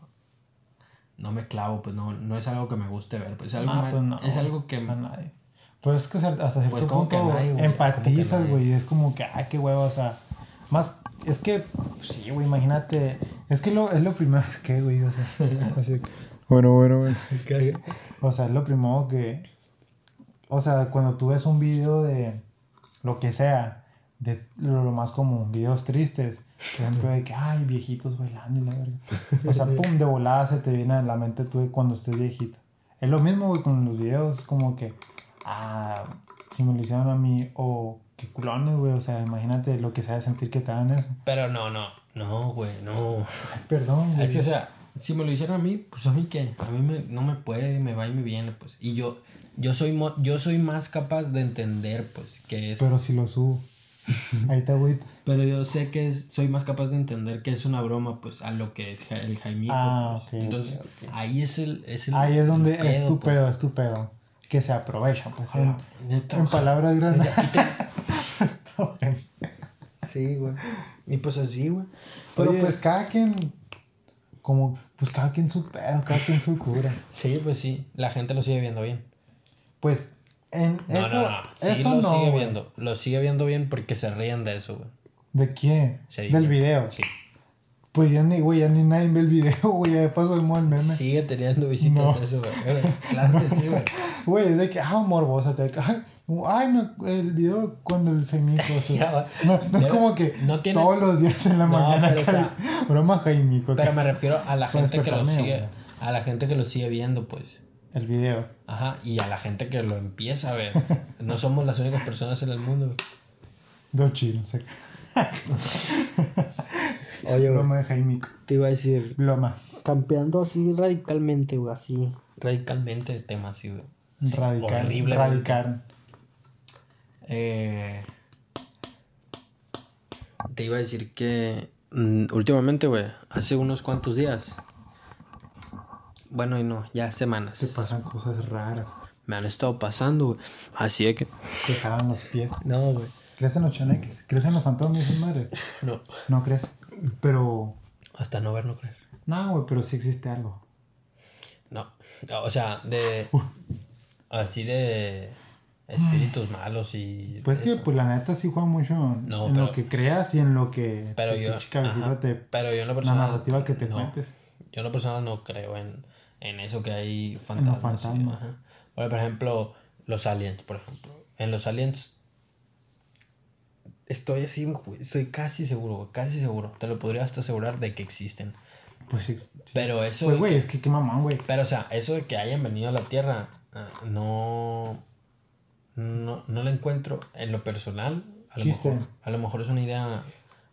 no me clavo pues no no es algo que me guste ver pues es algo Ah, ma- pues no, es algo que a nadie. Pues es que hasta cierto Pues como que a punto nadie, güey, como que empatizas, güey, es como que, ah, qué huevo, o sea, más, es que, sí, güey, imagínate, es que lo, es lo primero, es que, güey, o sea, así que, bueno, bueno, bueno, o sea, es lo primero que, o sea, cuando tú ves un video de lo que sea, de lo, más común, videos tristes, por ejemplo, de que, ay, viejitos bailando y la verga, o sea, pum, de volada se te viene a la mente tú de cuando estés viejito. Es lo mismo, güey, con los videos, es como que, ah, si me lo hicieron a mí, o qué culones, güey, o sea, imagínate lo que sea de sentir que te hagan eso. pero no no no güey no Ay, perdón, güey. es que o sea si me lo hicieran a mí, pues a mí qué, a mí me, no me puede, me va y me viene, pues. Y yo, yo soy, yo soy más capaz de entender, pues, que es... Pero si lo subo. Ahí te agüitas. Pero yo sé que es- soy más capaz de entender que es una broma, pues, a lo que es ja- el Jaimito. Ah, pues. Entonces, ahí es el, es el Ahí es donde el es tu pues. pedo, es tu pedo. Que se aprovecha, pues. En, neta, palabras grandes. Sí, güey. Y pues así, güey. Pero Oye, pues cada quien, como, pues cada quien su pedo, cada quien su cura. Sí, pues sí, la gente lo sigue viendo bien. Pues en No, eso, no, no. Sí eso lo no. sigue güey. viendo. Lo sigue viendo bien porque se ríen de eso, güey. ¿De quién? Sí. Del video. Sí. Pues ya ni, güey, ya ni nadie ve el video, güey, ya de paso el meme. Sigue teniendo visitas No. eso, güey. Eh, Claro que sí, güey. Güey, es de que, ah, morbosa, te ay, no, el video cuando el Jaimico, o sea, no, no es como que no tiene- todos los días en la No, mañana, pero, o sea, broma Jaimico, Pero me refiero a la gente que lo sigue. A la gente que lo sigue viendo, pues. El video. Ajá. Y a la gente que lo empieza a ver. No somos las únicas personas en el mundo, güey. Dos chinos, eh. Oye, broma de Jaimico, Te iba a decir. broma, Campeando así radicalmente, güey. Así. Radicalmente el tema, así, güey. radical, horriblemente. radical. Eh, te iba a decir que mm, últimamente, güey, hace unos cuantos días. Bueno, y no, ya semanas. Te pasan cosas raras, Me han estado pasando, güey. Así es que. te jalan los pies. No, güey. Crecen los chaneques, crecen los fantasmas, esas madres. No. No crece, pero, Hasta no ver, no creer. no, güey, pero sí existe algo. No. O sea, de. Así de. Espíritus malos y. Pues que, eso. pues la neta sí juega mucho No, en pero- lo que creas y en lo que Pero yo. ajá, te... pero yo en lo La narrativa que te no. cuentes. Yo en lo personal no creo en, en eso que hay fantasmas. sí, fantasmas. ajá. Bueno, por ejemplo, los aliens, por ejemplo. En los aliens. Estoy así, estoy casi seguro, casi seguro. Te lo podría hasta asegurar de que existen. Pues sí. sí. Pero eso. Pues güey, es que qué mamón, güey. Pero, o sea, eso de que hayan venido a la Tierra, ah, no. No, no lo encuentro en lo personal. A lo, Chiste. mejor, a lo mejor es una idea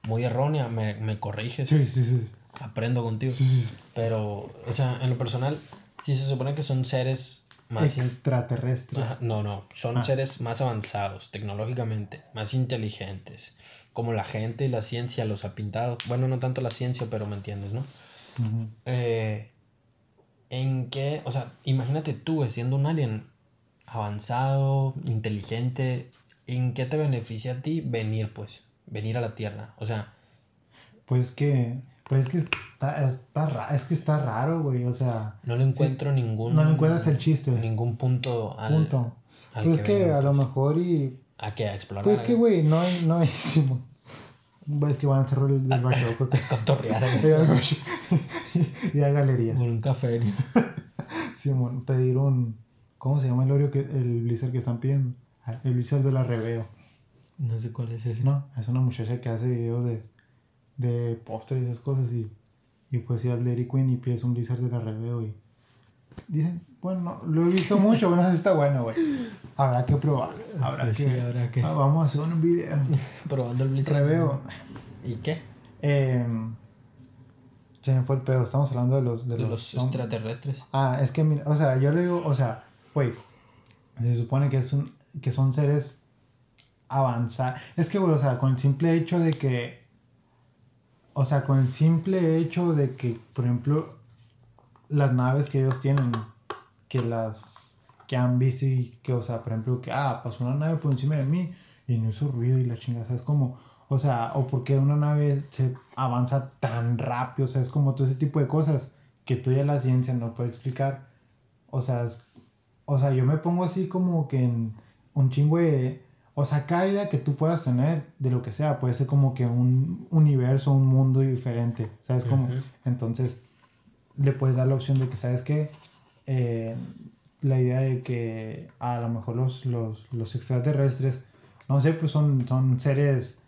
muy errónea, me, me corriges, Sí, sí, sí. Aprendo contigo. Sí. Pero, o sea, en lo personal, sí se supone que son seres más... Extraterrestres. No, no, son Ah. seres más avanzados tecnológicamente, más inteligentes, como la gente y la ciencia los ha pintado. Bueno, no tanto la ciencia, pero me entiendes, ¿no? Ujú. Eh, ¿En qué? O sea, imagínate tú siendo un alien avanzado, inteligente, ¿en qué te beneficia a ti venir, pues? Venir a la Tierra. O sea, Pues que... Pues es que está, está ra- es que está raro, güey. O sea, no le encuentro ningún... no le encuentras el chiste. Ningún punto al... Punto. al Pues es que venga, a lo mejor y... A que a explorar. Pues que, güey, no hay... No hay Simón. Es que van a cerrar el, el barco. Cotorrear. y, a galerías. Por un café. Simón, pedir un. ¿Cómo se llama el Oreo que el Blizzard que están pidiendo? Ah, El Blizzard de la Reveo. No sé cuál es ese. No, es una muchacha que hace videos de, de postres y esas cosas y, y pues ir al Dairy Queen y pides un Blizzard de la Reveo y dicen, bueno, no, lo he visto mucho, bueno, sí está bueno, güey. Habrá que probar, habrá Pues que... sí, habrá que- Ah, vamos a hacer un video. Probando el Blizzard. Reveo. ¿Y qué? Eh, se me fue el pedo, estamos hablando de los... De De los, extraterrestres. Ah, es que, mira, o sea, yo le digo, o sea, güey, se supone que, es un, que son seres avanzados. Es que, güey, o sea, con el simple hecho de que, o sea, con el simple hecho de que, por ejemplo, las naves que ellos tienen, que las, que han visto y que, o sea, por ejemplo, que, ah, pasó una nave por encima de mí y no hizo ruido y la chingada, es como, o sea, o porque una nave se avanza tan rápido, o sea, es como todo ese tipo de cosas que ya la ciencia no puede explicar. O sea, o sea, yo me pongo así como que en un chingo de... O sea, cada idea que tú puedas tener de lo que sea puede ser como que un universo, un mundo diferente, ¿sabes? Ujú. entonces, le puedes dar la opción de que, ¿sabes qué? Eh, la idea de que a lo mejor los, los, los extraterrestres, no sé, pues son, son seres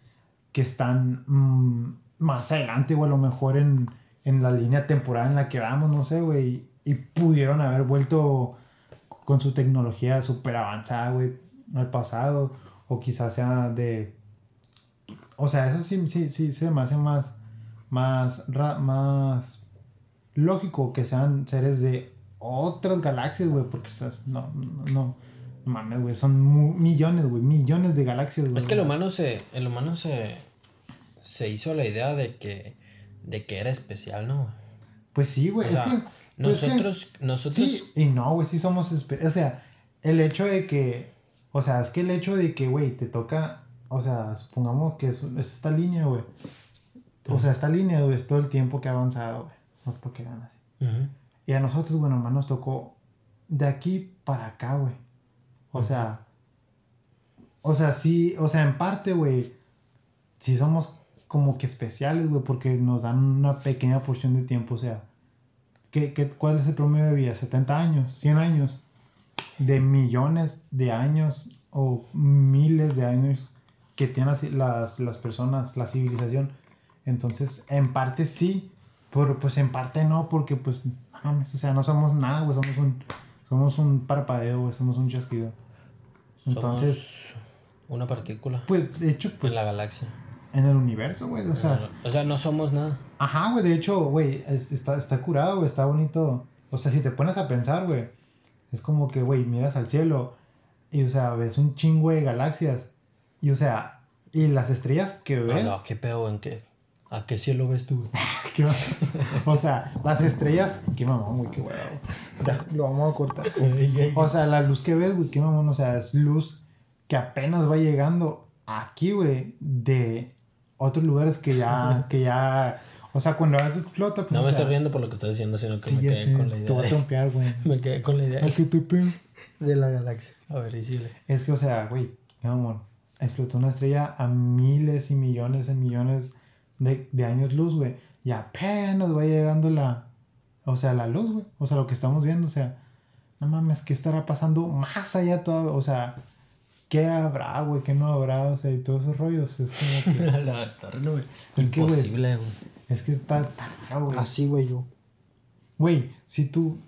que están mm, más adelante o a lo mejor en, en la línea temporal en la que vamos, no sé, güey, y pudieron haber vuelto con su tecnología súper avanzada, güey, al pasado, o quizás sea de... O sea, eso sí, sí, sí se me hace más, más, ra- más, lógico que sean seres de otras galaxias, güey, porque esas, no, no, no, mames, güey, son mu- millones, güey, millones de galaxias, güey. Es que el humano se. El humano se. Se hizo la idea de que. De que era especial, ¿no? Pues sí, güey, O es sea, pues Nosotros. Nosotros. Sí, y no, güey, sí somos... O sea, el hecho de que... O sea, es que el hecho de que, güey, te toca... O sea, supongamos que es, es esta línea, güey. O sea, esta línea, güey, es todo el tiempo que ha avanzado, güey. No es porque ganas así. Y a nosotros, bueno, nomás nos tocó de aquí para acá, güey. O sea... O sea, sí... O sea, en parte, güey... Sí somos como que especiales, güey, porque nos dan una pequeña porción de tiempo, o sea... ¿Qué, qué, cuál es el promedio de vida? ¿70 años? ¿100 años? De millones de años o miles de años que tienen las, las personas, la civilización. Entonces, en parte sí, pero pues en parte no, porque pues, no mames, o sea, no somos nada, güey, somos un, somos un parpadeo, güey, somos un chasquido. Entonces, Somos una partícula. pues, de hecho, pues, en la galaxia. en el universo, güey, o sea, o sea, no somos nada. Ajá, güey, de hecho, güey, es- está, está curado, güey, está bonito. O sea, si te pones a pensar, güey, es como que, güey, miras al cielo y, o sea, ves un chingo de galaxias. Y, o sea, y las estrellas que ves. no, ¿Qué pedo? ¿En qué? ¿A qué cielo ves tú? o sea, las estrellas. Qué mamón, güey, qué güey. Ya, lo vamos a cortar. O sea, la luz que ves, güey, qué mamón. O sea, es luz que apenas va llegando aquí, güey, de otros lugares que ya, que ya. O sea, cuando algo explota, pues. No me sea, estoy riendo por lo que estás diciendo, sino que Sí, me quedé con la Te idea. voy a trompear, güey. me quedé con la idea pepe. de la galaxia. A ver, y sí, le- Es que, o sea, güey, mi amor, explotó una estrella a miles y millones y millones de, de años luz, güey. Y apenas va llegando la, o sea, la luz, güey. O sea, lo que estamos viendo, o sea, no mames, ¿qué estará pasando más allá todo? O sea, ¿qué habrá, güey? ¿Qué no habrá? O sea, y todos esos rollos. Es como que, la torre, no, güey. Es Imposible, güey. Es que está güey. Así, güey, yo. Güey, si tú,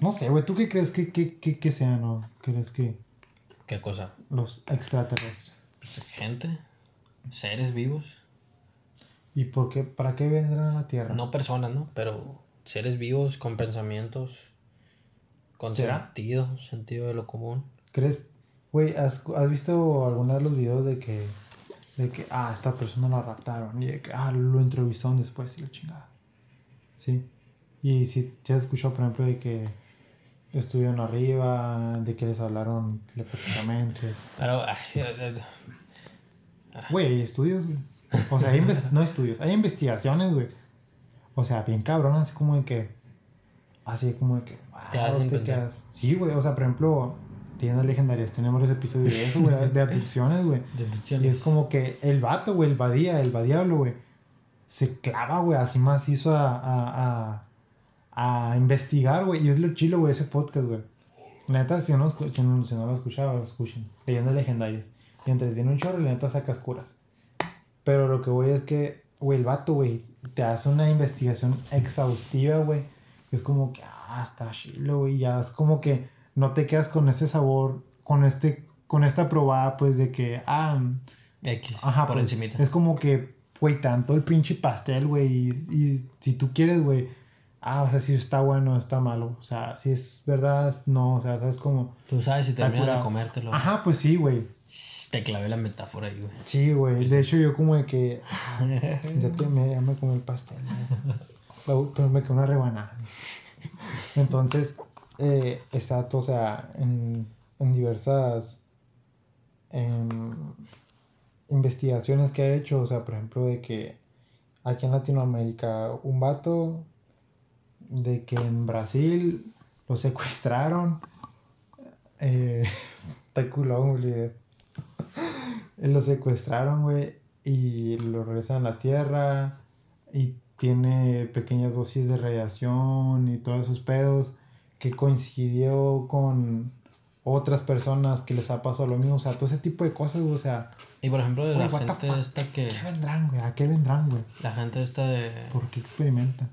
no sé, güey, ¿tú qué crees que, que, que, que sean o crees que ¿Qué cosa? los extraterrestres? Pues, gente, seres vivos. ¿Y por qué, para qué vendrán a la Tierra? No personas, ¿no? Pero seres vivos con pensamientos, con ¿Será? sentido, sentido de lo común. ¿Crees? Güey, ¿has, has visto alguna de los videos de que, de que, ah, esta persona la raptaron y de que, ah, lo entrevistaron después y la chingada? Sí. Y si te has escuchado, por ejemplo, de que estuvieron arriba, de que les hablaron telepáticamente. Pero, eh, Güey, hay estudios, güey. O sea, hay no estudios, hay investigaciones, güey. O sea, bien cabrón, así como de que. Así como de que. Te wow, hacen pensar. quedas- Sí, güey. O sea, por ejemplo, Leyendas Legendarias, tenemos varios episodios de eso, güey, de abducciones, güey. Y deducciones. es como que el vato, güey, el badía, el badiablo, güey, se clava, güey, así más hizo a, a, a, a investigar, güey. Y es lo chilo, güey, ese podcast, güey. La neta, si no, si no, si no lo escuchaba, lo escuchen. Leyendas legendarias. Y entretiene un chorro y la neta sacas curas. Pero lo que voy es que, güey, el vato, güey, te hace una investigación exhaustiva, güey. Es como que, ah, está chilo, güey. Ya es como que no te quedas con ese sabor, con este, con esta probada, pues, de que, ah, X, Ajá, por pues, encimita. Es como que, güey, tanto el pinche pastel, güey. Y, y si tú quieres, güey. Ah, o sea, si está bueno, está malo. O sea, si es verdad, no. O sea, sabes como. Tú sabes si terminas de curado. comértelo. Ajá, pues sí, güey. Te clavé la metáfora ahí, güey. Sí, güey. De hecho, yo como de que. Ya, te, me, ya me comí el pastel. Pero me quedó una rebanada. Entonces, eh, está, o sea, en, en diversas em, investigaciones que ha hecho, o sea, por ejemplo, de que aquí en Latinoamérica un vato, de que en Brasil lo secuestraron, eh, está culón, güey. Lo secuestraron, güey, y lo regresan a la Tierra y tiene pequeñas dosis de radiación y todos esos pedos que coincidió con otras personas que les ha pasado lo mismo, o sea, todo ese tipo de cosas, o sea, Y por ejemplo, de la gente fuck? esta que. ¿qué vendrán, güey? ¿A qué vendrán, güey? La gente esta de. ¿Por qué experimentan?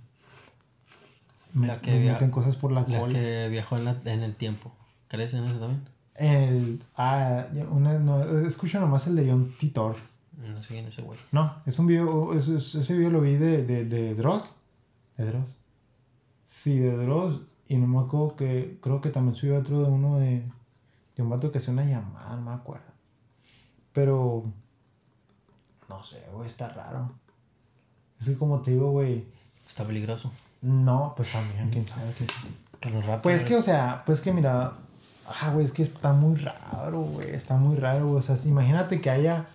Me, La que me via- meten cosas por la, La cola. que viajó en, la- en el tiempo. ¿Crees en eso también? El, ah, una, no, escucha nomás el de John Titor. No sé quién es ese güey. No, es un video, es- es- ese video lo vi de, de, de Dross, ¿De Dross? Sí, de Dross. Y no me acuerdo que. Creo que también subió otro de uno de. De un vato que hace una llamada, no me acuerdo. Pero. No sé, güey, está raro. Es que como te digo, güey. Está peligroso. No, pues también, quién sabe, quién sabe. Los ratos. Pues que, o sea, pues que mira. Ah, güey, es que está muy raro, güey. Está muy raro, güey. O sea, imagínate que haya.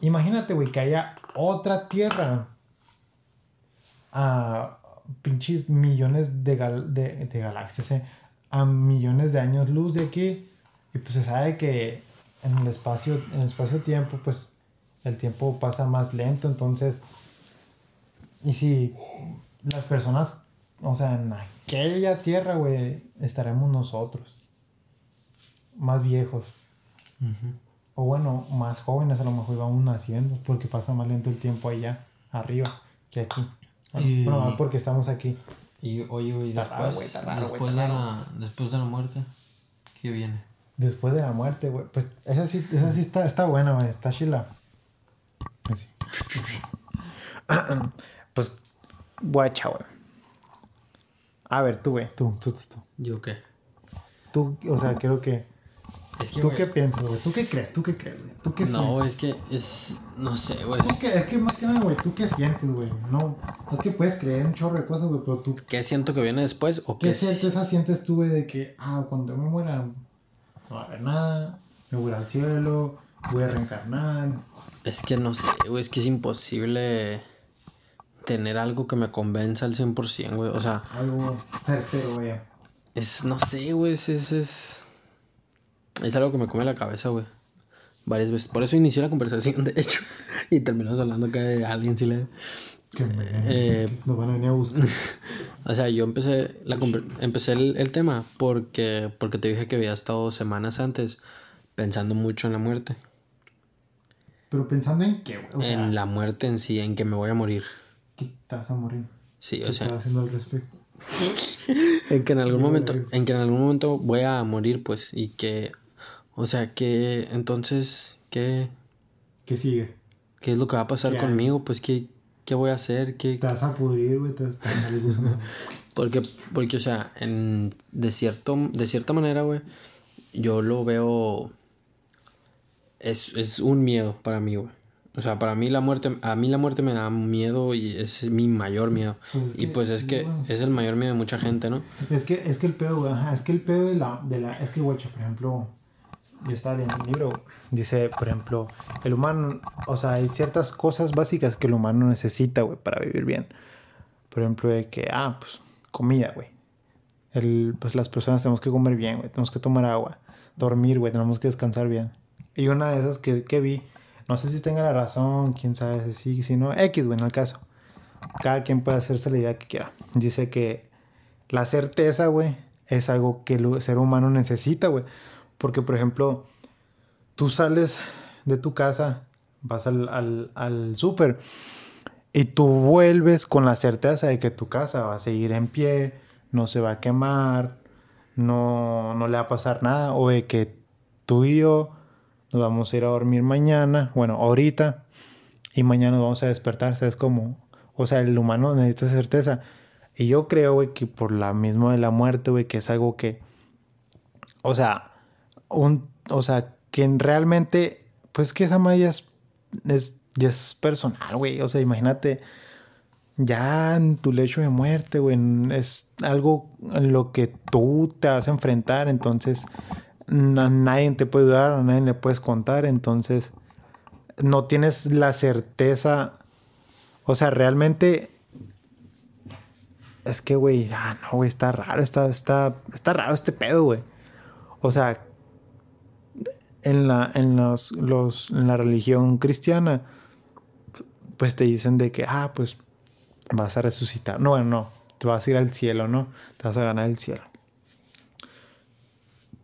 Imagínate, güey, que haya otra tierra. A pinches millones de, gal- de, de galaxias, eh. A millones de años luz de aquí. Y pues se sabe que en el espacio, en el espacio-tiempo, pues el tiempo pasa más lento. Entonces. Y si las personas, o sea, en aquella tierra, güey, estaremos nosotros. Más viejos. O bueno, más jóvenes a lo mejor vamos naciendo, porque pasa más lento el tiempo allá, arriba, que aquí. Bueno, Y- bueno, porque estamos aquí. Y oye, güey, después, raro, güey, raro, después, de la, después de la muerte, ¿qué viene? Después de la muerte, güey. Pues esa sí, esa sí está, está buena, güey. Está chila. Así. pues, guacha, güey. A ver, tú, güey. Tú, tú, tú, tú. ¿Yo qué? Tú, o sea, creo que... Es que, ¿Tú qué piensas, güey? ¿Tú qué crees? ¿Tú qué crees, güey? ¿Tú qué No, güey, es que es. No sé, güey. ¿Tú qué- es que más que nada, güey, ¿tú qué sientes, güey? No, es que puedes creer un chorro de cosas, güey, pero tú... ¿Qué siento que viene después? ¿O qué, ¿Qué certeza sientes tú, güey, de que, ah, cuando me muera no va a haber nada, me voy al cielo, voy a reencarnar? Es que no sé, güey, es que es imposible tener algo que me convenza al 100%, güey. O sea, Algo certero, güey. es, no sé, güey, es, es, es, es algo que me come la cabeza, güey. Varias veces. Por eso inicié la conversación, de hecho. Y terminamos hablando acá de alguien, si le... Que me... Eh, Nos van a venir a buscar. O sea, yo empecé, la, empecé el, el tema porque, porque te dije que había estado semanas antes pensando mucho en la muerte. Pero pensando en qué, güey. O sea, en la muerte en sí, en que me voy a morir. ¿qué te vas a morir? Sí, ¿Qué o sea, estás haciendo al respecto? en que en algún momento, en que en algún momento voy a morir, pues, y que, o sea, que entonces, ¿qué, ¿Qué sigue? qué es lo que va a pasar conmigo? Pues, ¿qué, qué voy a hacer? ¿Qué, Te vas a pudrir, güey. Porque, porque, o sea, en, de, cierto, de cierta manera, güey, yo lo veo... Es, es un miedo para mí, güey. O sea, para mí la muerte, a mí la muerte me da miedo y es mi mayor miedo. Pues es y pues es que güey. es el mayor miedo de mucha gente, ¿no? Es que, es que el pedo, güey, ajá, es que el pedo de la, de la, es que, güey, por ejemplo, yo estaba leyendo un libro, dice, por ejemplo, el humano, o sea, hay ciertas cosas básicas que el humano necesita, güey, para vivir bien. Por ejemplo, de que, ah, pues, comida, güey. Pues las personas tenemos que comer bien, güey, tenemos que tomar agua, dormir, güey, tenemos que descansar bien. Y una de esas que, que vi, no sé si tenga la razón, quién sabe si sí, si no, X, güey, en el caso. Cada quien puede hacerse la idea que quiera. Dice que la certeza, güey, es algo que el ser humano necesita, güey. Porque, por ejemplo, tú sales de tu casa, vas al, al, al súper y tú vuelves con la certeza de que tu casa va a seguir en pie, no se va a quemar, no, no le va a pasar nada, o de que tú y yo nos vamos a ir a dormir mañana, bueno, ahorita, y mañana nos vamos a despertar, ¿sabes cómo? O sea, el humano necesita certeza. Y yo creo, güey, que por la misma de la muerte, güey, que es algo que, o sea, un, o sea, que realmente, pues que esa ya es, es, es personal, güey. O sea, imagínate, ya en tu lecho de muerte, güey, es algo en lo que tú te vas a enfrentar, entonces na- nadie te puede ayudar, a nadie le puedes contar, entonces no tienes la certeza, o sea, realmente es que, güey, ah, no, güey, está raro, está, está, está raro este pedo, güey. O sea, en la, en los, los, en la religión cristiana, pues te dicen de que, ah, pues vas a resucitar. No, bueno, no, te vas a ir al cielo, ¿no? Te vas a ganar el cielo.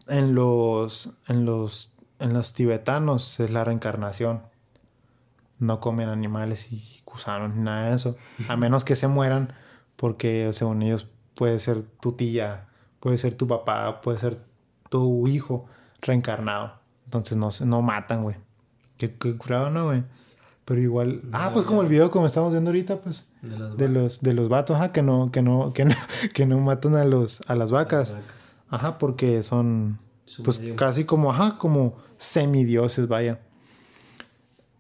En los, en los, en los tibetanos es la reencarnación. No comen animales y gusanos ni nada de eso. A menos que se mueran, porque según ellos puede ser tu tía, puede ser tu papá, puede ser tu hijo reencarnado. Entonces no, no matan, güey. Qué, qué curado, ¿no, güey? Pero igual. Ah, pues como el video como estamos viendo ahorita, pues. De las De los, de los vatos, ajá, que no, que no, que no, que no matan a los, a las vacas. vacas. Ajá, porque son Su pues medio. casi como, ajá, como semidioses, vaya.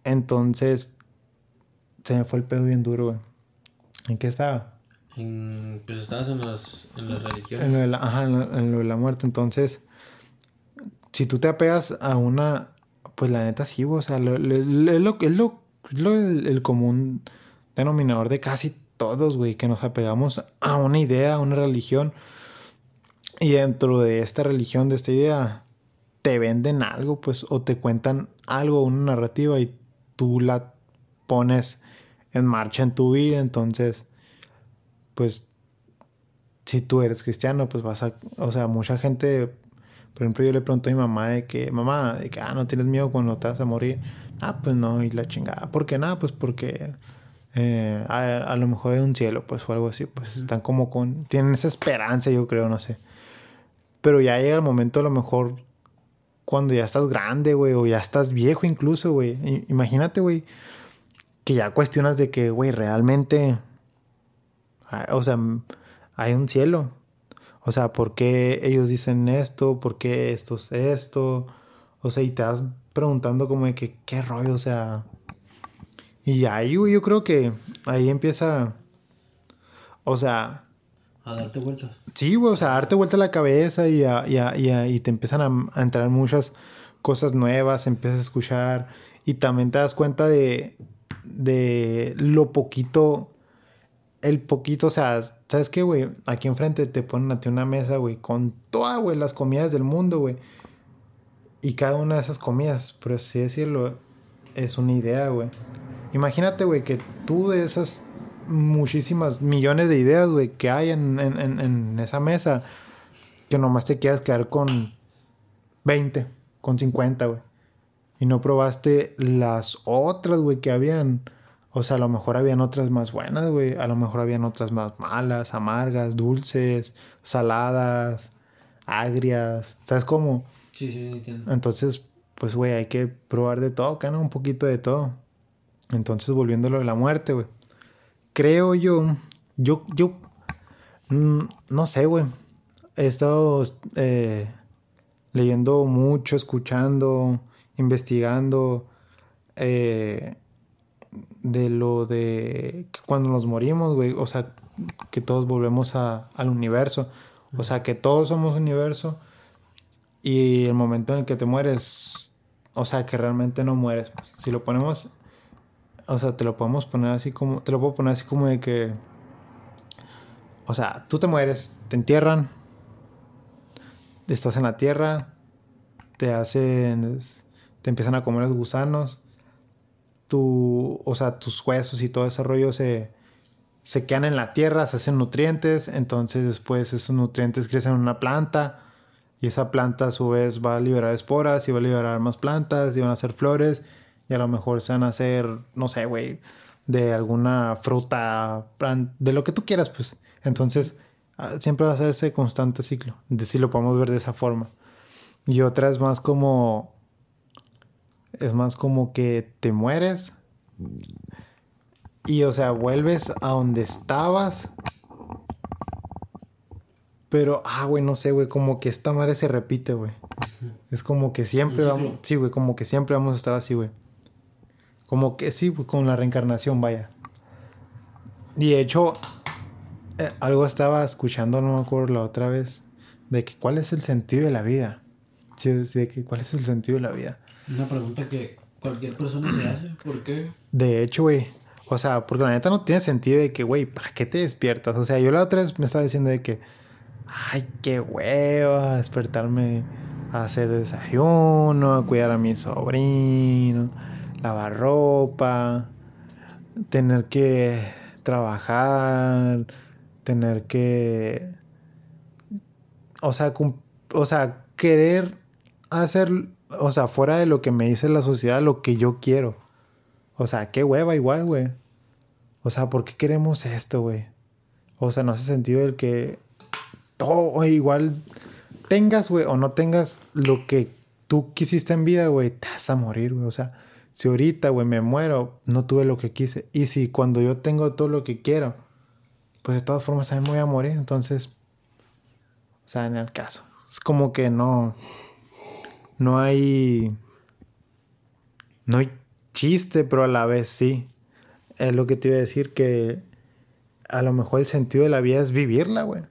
Entonces, se me fue el pedo bien duro, güey. ¿En qué estaba? En- pues estabas en las, en las religiones. En lo de la, ajá, en lo, en lo de la muerte. Entonces, si tú te apegas a una, pues la neta sí, o sea, lo- lo, es lo- el, el común denominador de casi todos, güey, que nos apegamos a una idea, a una religión. Y dentro de esta religión, de esta idea, te venden algo, pues, o te cuentan algo, una narrativa, y tú la pones en marcha en tu vida. Entonces, pues, si tú eres cristiano, pues vas a, o sea, mucha gente, por ejemplo, yo le pregunto a mi mamá de que, mamá, de que, ah, no tienes miedo cuando te vas a morir. Ah, pues no, y la chingada. ¿Por qué nada? Pues porque eh, a, a lo mejor hay un cielo, pues, o algo así, pues están como con, tienen esa esperanza, yo creo, no sé. Pero ya llega el momento, a lo mejor, cuando ya estás grande, güey, o ya estás viejo incluso, güey. Imagínate, güey, que ya cuestionas de que, güey, realmente, o sea, hay un cielo. O sea, ¿por qué ellos dicen esto? ¿Por qué esto es esto? O sea, y te vas preguntando como de que, ¿qué rollo? O sea, y ahí, güey, yo creo que ahí empieza, o sea, A darte vueltas. Sí, güey, o sea, darte vuelta la cabeza y, a- y, a- y, a- y te empiezan a, a entrar muchas cosas nuevas, empiezas a escuchar y también te das cuenta de, de lo poquito, el poquito, o sea, ¿sabes qué, güey? Aquí enfrente te ponen a ti una mesa, güey, con todas, güey, las comidas del mundo, güey. Y cada una de esas comidas, por así decirlo, es una idea, güey. Imagínate, güey, que tú de esas muchísimas millones de ideas, güey, que hay en, en, en- esa mesa, que nomás te quieras quedar con 20, con 50, güey. Y no probaste las otras, güey, que habían. O sea, a lo mejor habían otras más buenas, güey. A lo mejor habían otras más malas, amargas, dulces, saladas, agrias. ¿Sabes cómo? Sí, sí, entiendo. Entonces, pues, güey, hay que probar de todo, ¿no? Un poquito de todo. Entonces, volviendo a lo de la muerte, güey. Creo yo, yo, yo, mm, no sé, güey. He estado eh, leyendo mucho, escuchando, investigando eh, de lo de que cuando nos morimos, güey. O sea, que todos volvemos a- al universo. O sea, que todos somos universo. Y el momento en el que te mueres, o sea, que realmente no mueres. pues. Si lo ponemos, o sea, te lo podemos poner así como, te lo puedo poner así como de que, o sea, tú te mueres, te entierran, estás en la tierra, te hacen, te empiezan a comer los gusanos, o sea, tus huesos y todo ese rollo se, se quedan en la tierra, se hacen nutrientes, entonces después esos nutrientes crecen en una planta y esa planta a su vez va a liberar esporas y va a liberar más plantas y van a hacer flores y a lo mejor se van a hacer, no sé, güey, de alguna fruta, de lo que tú quieras, pues. Entonces, ah, siempre va a ser ese constante ciclo, de si lo podemos ver de esa forma. Y otra es más como, es más como que te mueres y, o sea, vuelves a donde estabas. Pero, ah, güey, no sé, güey, como que esta madre se repite, güey. Es como que siempre vamos, sí, güey, como que siempre vamos a estar así, güey. Como que sí, güey, con la reencarnación, vaya. Y de hecho, eh, algo estaba escuchando, no me acuerdo la otra vez, de que cuál es el sentido de la vida. Sí, de que cuál es el sentido de la vida. Una pregunta que cualquier persona se hace. ¿Por qué? De hecho, güey. O sea, porque la neta no tiene sentido de que, güey, ¿para qué te despiertas? O sea, yo la otra vez me estaba diciendo de que, ay, qué hueva despertarme a hacer desayuno, a cuidar a mi sobrino, lavar ropa, tener que trabajar, tener que, o sea, o sea, querer hacer, o sea, fuera de lo que me dice la sociedad, lo que yo quiero. O sea, qué hueva igual, güey. O sea, ¿por qué queremos esto, güey? O sea, no hace sentido el que todo igual tengas, güey, o no tengas lo que tú quisiste en vida, güey, te vas a morir, güey. O sea, si ahorita, güey, me muero, no tuve lo que quise. Y si cuando yo tengo todo lo que quiero, pues de todas formas también me voy a morir. Entonces, o sea, en el caso. Es como que no, no hay, no hay chiste, pero a la vez sí. Es lo que te iba a decir que a lo mejor el sentido de la vida es vivirla, güey.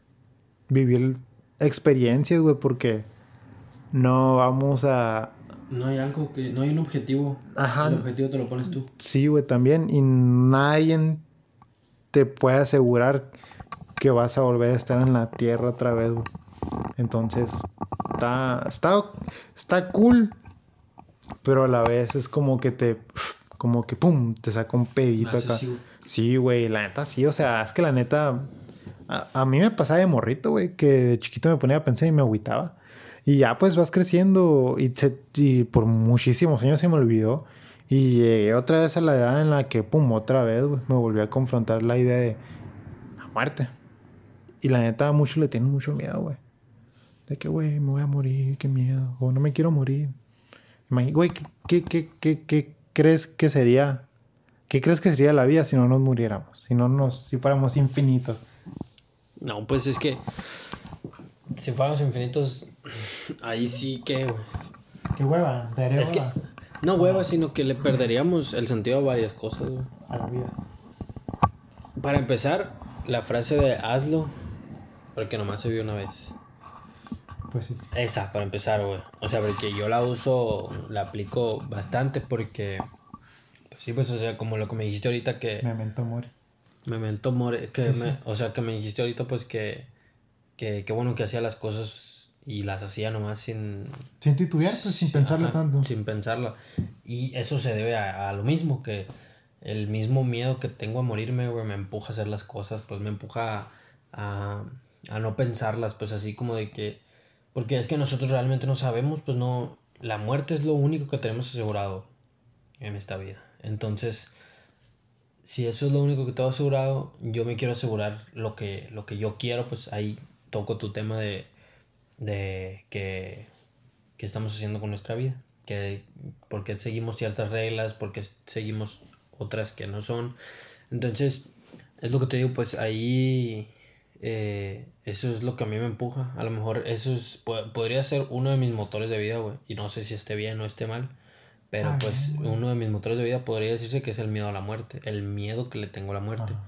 Vivir experiencias, güey, porque no vamos a... No hay algo que... No hay un objetivo. Ajá. El objetivo te lo pones tú. Sí, güey, también. Y nadie te puede asegurar que vas a volver a estar en la tierra otra vez, güey. Entonces, está, está, está cool, pero a la vez es como que te, como que pum, te saca un pedito acá. sí, güey. La neta sí, o sea, es que la neta, a, a mí me pasaba de morrito, güey, que de chiquito me ponía a pensar y me agüitaba. Y ya pues vas creciendo y, se- y por muchísimos años se me olvidó. Y llegué otra vez a la edad en la que, pum, otra vez, güey, me volvió a confrontar la idea de la muerte. Y la neta, a muchos le tienen mucho miedo, güey. De que, güey, me voy a morir, qué miedo. O no me quiero morir. Güey, ¿qué, qué, qué, qué, crees que sería? ¿Qué crees que sería la vida si no nos muriéramos? Si no nos, si fuéramos infinitos. No, pues es que... Si fuéramos infinitos... Ahí sí que... Qué hueva, te Es que... No hueva, sino que le perderíamos el sentido a varias cosas, güey. a la vida. Para empezar, la frase de hazlo, porque nomás se vio una vez. Pues sí. Esa, para empezar, güey. O sea, porque yo la uso, la aplico bastante porque... Pues sí, pues, o sea, como lo que me dijiste ahorita que... Memento mori. Memento more, que Sí, me, sí. o sea, que me dijiste ahorita pues que, que, que bueno que hacía las cosas y las hacía nomás sin... Sin titubear, pues sin pensarlo Ajá, tanto. Sin pensarlo. Y eso se debe a, a lo mismo, que el mismo miedo que tengo a morirme, güey, me empuja a hacer las cosas, pues me empuja a, a, a no pensarlas, pues así como de que... Porque es que nosotros realmente no sabemos, pues no... La muerte es lo único que tenemos asegurado en esta vida. Entonces, si eso es lo único que tengo asegurado, yo me quiero asegurar lo que, lo que yo quiero, pues ahí toco tu tema de, de que, que estamos haciendo con nuestra vida. Que, porque seguimos ciertas reglas, porque seguimos otras que no son. Entonces, es lo que te digo, pues ahí eh, eso es lo que a mí me empuja. A lo mejor eso es, po- podría ser uno de mis motores de vida, güey. Y no sé si esté bien o esté mal. Pero Ah, pues güey. uno de mis motores de vida podría decirse que es el miedo a la muerte. El miedo que le tengo a la muerte. Ajá.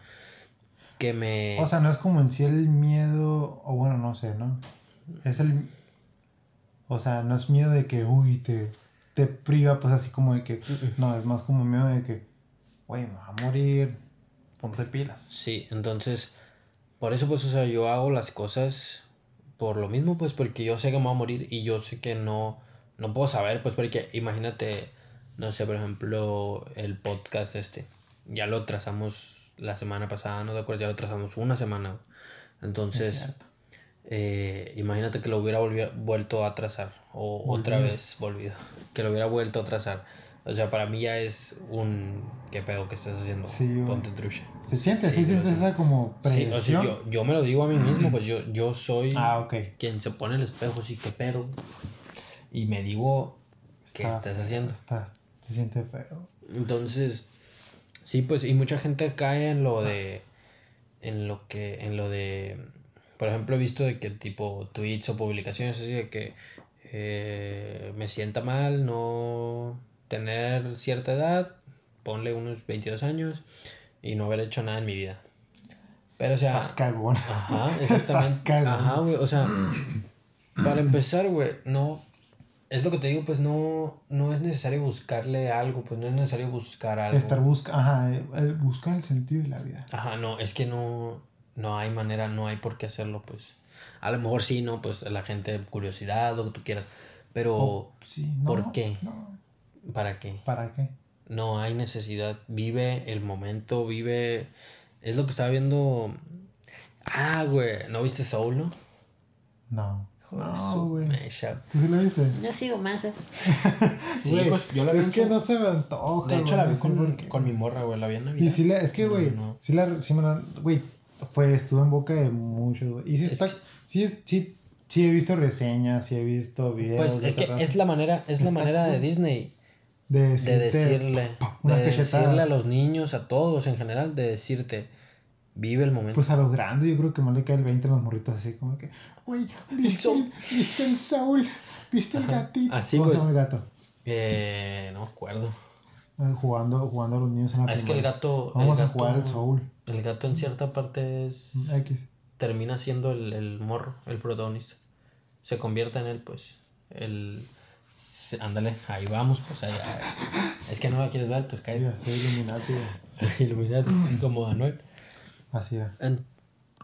Que me... O sea, no es como en sí el miedo, o bueno, no sé, ¿no? Es el... O sea, no es miedo de que, uy, te, te priva, pues así como de que... No, es más como miedo de que, güey, me va a morir, ponte pilas. Sí, entonces, por eso pues, o sea, yo hago las cosas por lo mismo, pues, porque yo sé que me voy a morir y yo sé que no, no puedo saber, pues, porque imagínate, no sé, por ejemplo, el podcast este, ya lo trazamos la semana pasada, no te acuerdas, ya lo trazamos una semana, Es entonces, eh, imagínate que lo hubiera vuelto a trazar, o otra vez volvido, que lo hubiera vuelto a trazar. O sea, para mí ya es un... ¿Qué pedo que estás haciendo? Sí. Ponte trucha. ¿Se siente? ¿Sí, Sí, sientes esa como Sí, presión? o sea, yo, yo me lo digo a mí mismo, pues yo, yo soy Ah, quien se pone el espejo, sí, qué pedo. Y me digo, ¿qué Está- estás haciendo? Está, se siente feo. Entonces, sí, pues, y mucha gente cae en lo de, en lo que, en lo de, por ejemplo, he visto de que tipo tweets o publicaciones así de que eh, me sienta mal no tener cierta edad, ponle unos 22 años y no haber hecho nada en mi vida. Pero, o sea, Estás cagón. Ajá, exactamente. Estás. Ajá, güey. O sea, para empezar, güey, no. Es lo que te digo, pues no, no es necesario buscarle algo, pues no es necesario buscar algo. Estar busca, ajá, el- el buscar el sentido de la vida. Ajá, no, es que no, no hay manera, no hay por qué hacerlo, pues. A lo mejor sí, ¿no? Pues la gente, curiosidad, lo que tú quieras. Pero, Oh, sí, no, ¿por qué? No, ¿para qué? ¿para qué? No hay necesidad. Vive el momento, vive. Es lo que estaba viendo. Ah, güey. ¿No viste Soul, no? No. No, güey. ¿Tú sí la viste? Yo sigo más. Sí, Güey, pues yo la vi Es que no se me antoja. De hecho, la vi con, con mi morra, güey. La vi en Navidad. Y sí la, es que, güey, no. sí la, sí me la, güey, pues estuvo en boca de muchos, güey. Y sí Es está, que- sí, es- sí, sí he visto reseñas, sí he visto videos. Pues es que es la manera, es la manera de cool. Disney De, decirle, de decirle a los niños, a todos en general, de decirte, vive el momento. Pues a los grandes yo creo que más le cae el 20 a los morritos así como que, uy, ¿viste el, ¿viste el Soul? ¿Viste el gatito? así, ¿Cómo se pues. llama el gato? Eh, no me acuerdo. Eh, jugando, jugando a los niños en la Ah, es que el gato, Vamos el a jugar gato, el Soul. el gato en cierta parte es, X. termina siendo el, el morro, el protagonista. Se convierte en él, pues, el, ándale, ahí vamos, pues, ahí, es que no la quieres ver, pues, cae, Ya, soy Illuminati. como Anuel. Así era. En-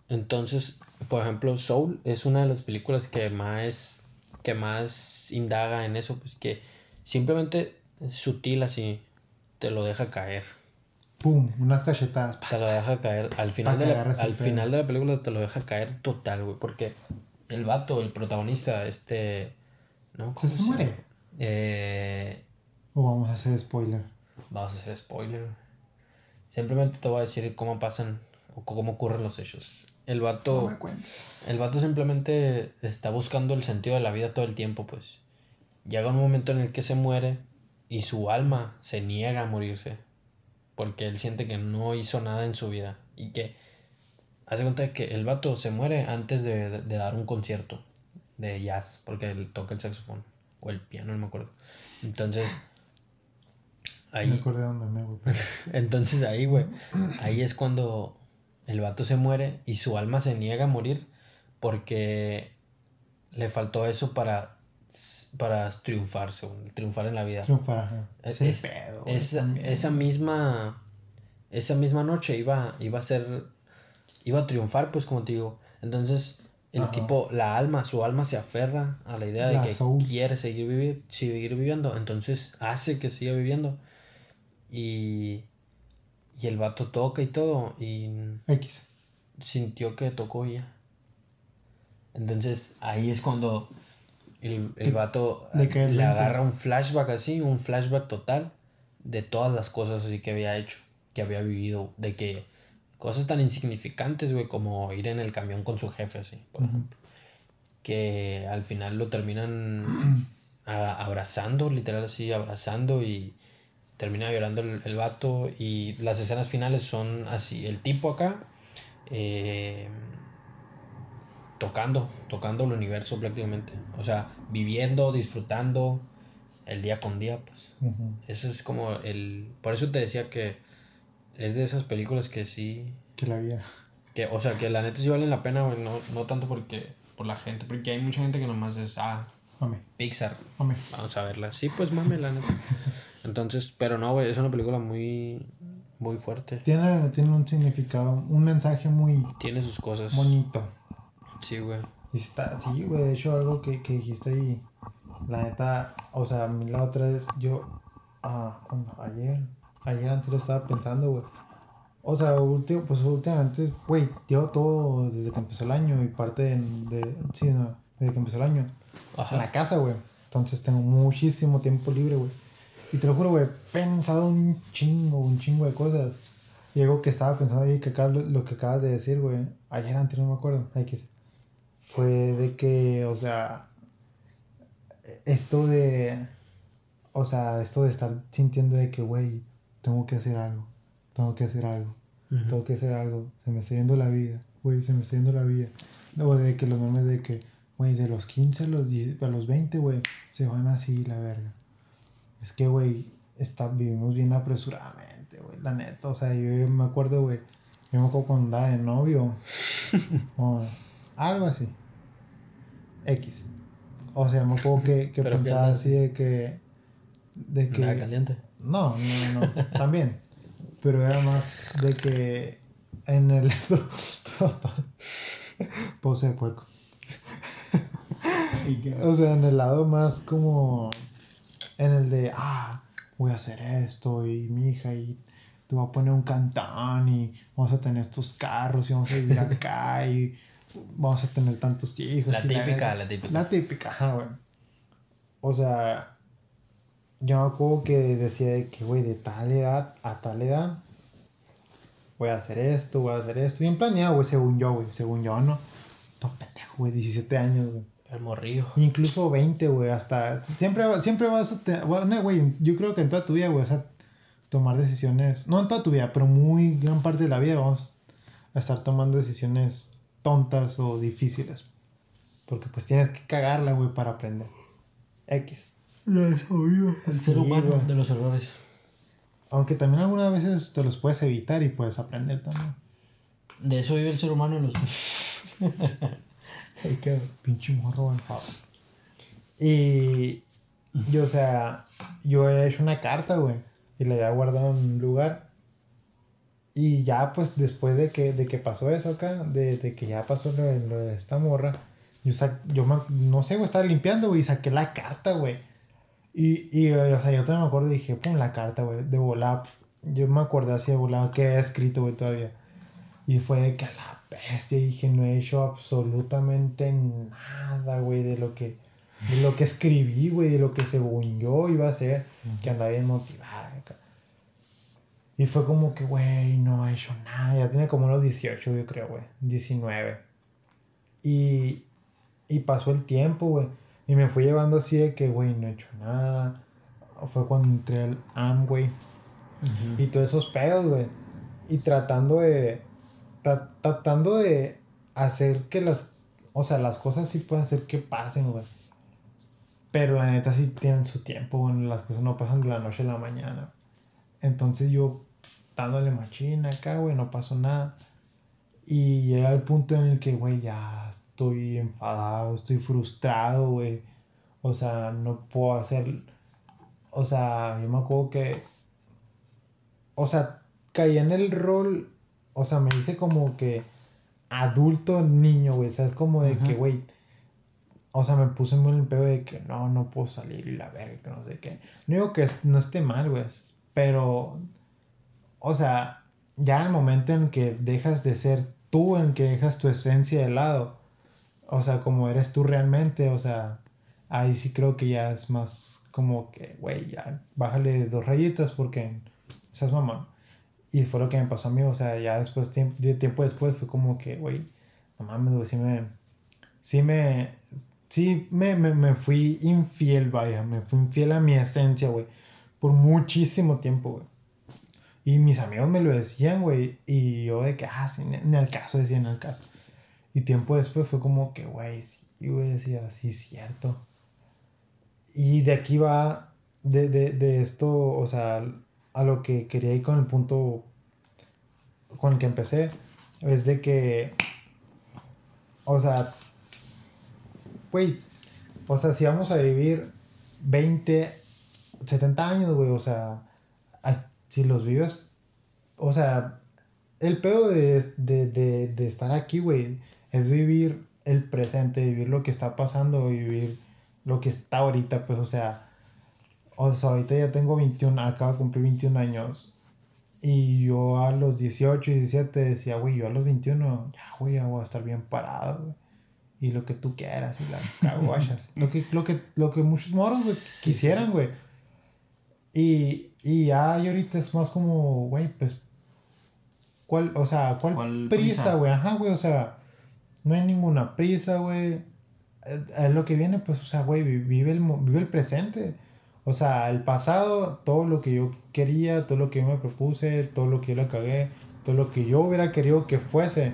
entonces, por ejemplo, Soul es una de las películas que más que más indaga en eso, pues que simplemente sutil así te lo deja caer, Pum, unas cachetadas. te lo deja caer al final de la, al final de la película te lo deja caer total, güey, porque el vato, el protagonista, este ¿no? ¿Se ¿Cómo se muere? Eh, O vamos a hacer spoiler. vamos a hacer spoiler. Simplemente te voy a decir cómo pasan o cómo ocurren los hechos. El vato No me cuentes. El vato simplemente está buscando el sentido de la vida todo el tiempo, pues. Llega un momento en el que se muere y su alma se niega a morirse. Porque él siente que no hizo nada en su vida. Y que hace cuenta de que el vato se muere antes de, de- de dar un concierto de jazz. Porque él toca el saxofón. O el piano, no me acuerdo. Entonces. Me Ahí, acordé de un meme, güey. pero- entonces ahí, güey, ahí es cuando el vato se muere y su alma se niega a morir porque le faltó eso para, para triunfarse, güey, triunfar en la vida. Triunfar. Es- es- esa misma esa misma noche iba, iba a ser iba a triunfar, pues como te digo. Entonces el Ajá. tipo, la alma, su alma se aferra a la idea La de que soul. quiere seguir, vivir, seguir viviendo. Entonces hace que siga viviendo. Y, y el vato toca y todo. Y X. sintió que tocó ya. Entonces ahí es cuando el, el vato Le cae el le 20. agarra un flashback así, un flashback total de todas las cosas así que había hecho, que había vivido, de que cosas tan insignificantes, güey, como ir en el camión con su jefe así, por ejemplo, que al final lo terminan a- abrazando, literal así, abrazando y termina llorando el, el vato. Y las escenas finales son así, el tipo acá eh, tocando, tocando el universo prácticamente, o sea, viviendo, disfrutando el día con día, pues. Eso es como el... Por eso te decía que es de esas películas que sí... Que la viera. Que, o sea, que la neta sí valen la pena, güey, no, no tanto porque por la gente, porque hay mucha gente que nomás es, ah, Mame. Pixar, Mame. vamos a verla. Sí, pues mame, la neta. Entonces, pero no, güey, es una película muy, muy fuerte. Tiene, tiene un significado, un mensaje muy Tiene sus cosas. bonito. Sí, güey. Y está, sí, güey, de hecho algo que, que dijiste ahí, la neta, o sea, la otra vez, yo, ah, cuando, ayer, ayer antes lo estaba pensando, güey. O sea, último, pues últimamente, güey, llevo todo desde que empezó el año y parte de, de- sí, no, desde que empezó el año, en la Ajá. casa, güey. Entonces tengo muchísimo tiempo libre, güey. Y te lo juro, güey, he pensado un chingo, un chingo de cosas. Y algo que estaba pensando ahí, que acá, lo, lo que acabas de decir, güey, ayer antes no me acuerdo, fue de que, o sea, esto de, o sea, esto de estar sintiendo de que, güey, tengo que hacer algo, tengo que hacer algo, tengo que hacer algo, se me está yendo la vida, güey, se me está yendo la vida. O de que los memes de que, güey, de los 15 a los, 10, a los 20, güey, se van así, la verga. Es que, güey, está, vivimos bien apresuradamente, güey, la neta. O sea, yo me acuerdo, güey, yo me acuerdo cuando andaba de novio, o algo así. X. O sea, me acuerdo que, que pensaba así de que... De que... Nada caliente. No, no, no, también. Pero era más de que en el. Pose de puerco. O sea, en el lado más como. En el de, ah, voy a hacer esto y mi hija y te voy a poner un cantón y vamos a tener estos carros y vamos a vivir acá y vamos a tener tantos hijos. La típica, la típica. La típica, ajá, güey. O sea, yo me acuerdo que decía de que, güey, de tal edad a tal edad, voy a hacer esto, voy a hacer esto. Bien planeado, güey, según yo, güey, según yo, ¿no? Todo pendejo, güey, 17 años, güey. El morrillo. Incluso 20, güey, hasta... Siempre, siempre vas a... tener... Bueno, güey, yo creo que en toda tu vida, güey, vas a tomar decisiones... No en toda tu vida, pero muy gran parte de la vida vamos a estar tomando decisiones tontas o difíciles. Porque pues tienes que cagarla, güey, para aprender. X. El ser humano de los errores. Aunque también algunas veces te los puedes evitar y puedes aprender también. De eso vive el ser humano en los... Ay, qué pinche morro, favor. Y yo, o sea, yo he hecho una carta, güey, y la había guardado en un lugar. Y ya, pues, después de que, de que pasó eso acá, de, de que ya pasó lo de, esta morra, yo, yo no sé, güey, estaba limpiando, güey, y saqué la carta, güey. Y, y, o sea, yo también me acuerdo y dije, pum, la carta, güey, de volar. Yo me acordé así de volar que he escrito, güey, todavía. Y fue de que a la bestia dije, no he hecho absolutamente nada, güey, de lo que, de lo que escribí, güey, de lo que según yo iba a hacer, que andaba bien motivada. Y fue como que, güey, no he hecho nada. Ya tenía como unos 18, yo creo, güey. 19. Y, y pasó el tiempo, güey. Y me fui llevando así de que, güey, no he hecho nada. Fue cuando entré al AM, güey. Y todos esos pedos, güey. Y tratando de, tratando de hacer que las, o sea, las cosas sí pueden hacer que pasen, güey. Pero la neta sí tienen su tiempo, güey. Las cosas no pasan de la noche a la mañana. Entonces yo, dándole machina acá, güey, no pasó nada. Y llega el punto en el que, güey, ya estoy enfadado, estoy frustrado, güey. O sea, no puedo hacer... O sea, yo me acuerdo que... O sea, caí en el rol o sea, me hice como que adulto niño, güey. O sea, es como de que, güey. O sea, me puse muy en el pedo de que no, no puedo salir y la verga, que no sé qué. No digo que no esté mal, güey. Pero, o sea, ya el momento en que dejas de ser tú, en que dejas tu esencia de lado, o sea, como eres tú realmente, o sea, ahí sí creo que ya es más como que, güey, ya bájale dos rayitas porque seas mamá. Y fue lo que me pasó a mí, o sea, ya después, tiempo, tiempo después, fue como que, güey, no mames, güey, sí me, sí me, sí me, me, me, fui infiel, vaya, me fui infiel a mi esencia, güey, por muchísimo tiempo, güey. Y mis amigos me lo decían, güey, y yo de que, ah, sí, en el caso, decía en el caso. Y tiempo después fue como que, güey, sí, güey, decía, sí, cierto. Y de aquí va, de, de, de esto, o sea, a lo que quería ir con el punto con el que empecé, es de que, o sea, güey, o sea, si vamos a vivir 20, 70 años, güey, o sea, si los vives, o sea, el pedo de, de estar aquí, güey, es vivir el presente, vivir lo que está pasando, vivir lo que está ahorita, pues, o sea, o sea, ahorita ya tengo 21, acabo de cumplir 21 años. Y yo a los 18 y 17 decía, güey, yo a los 21, ya, güey, ya voy a estar bien parado, güey. Y lo que tú quieras, y la caguachas. lo, que, lo, que, lo que muchos moros, güey, quisieran, güey. Y, y ya, y ahorita es más como, güey, pues, ¿cuál, o sea, cuál, prisa, güey? Ajá, güey, o sea, no hay ninguna prisa, güey. Es lo que viene, pues, o sea, güey, vive el, vive el presente. O sea, el pasado, todo lo que yo quería, todo lo que yo me propuse, todo lo que yo le cagué, todo lo que yo hubiera querido que fuese,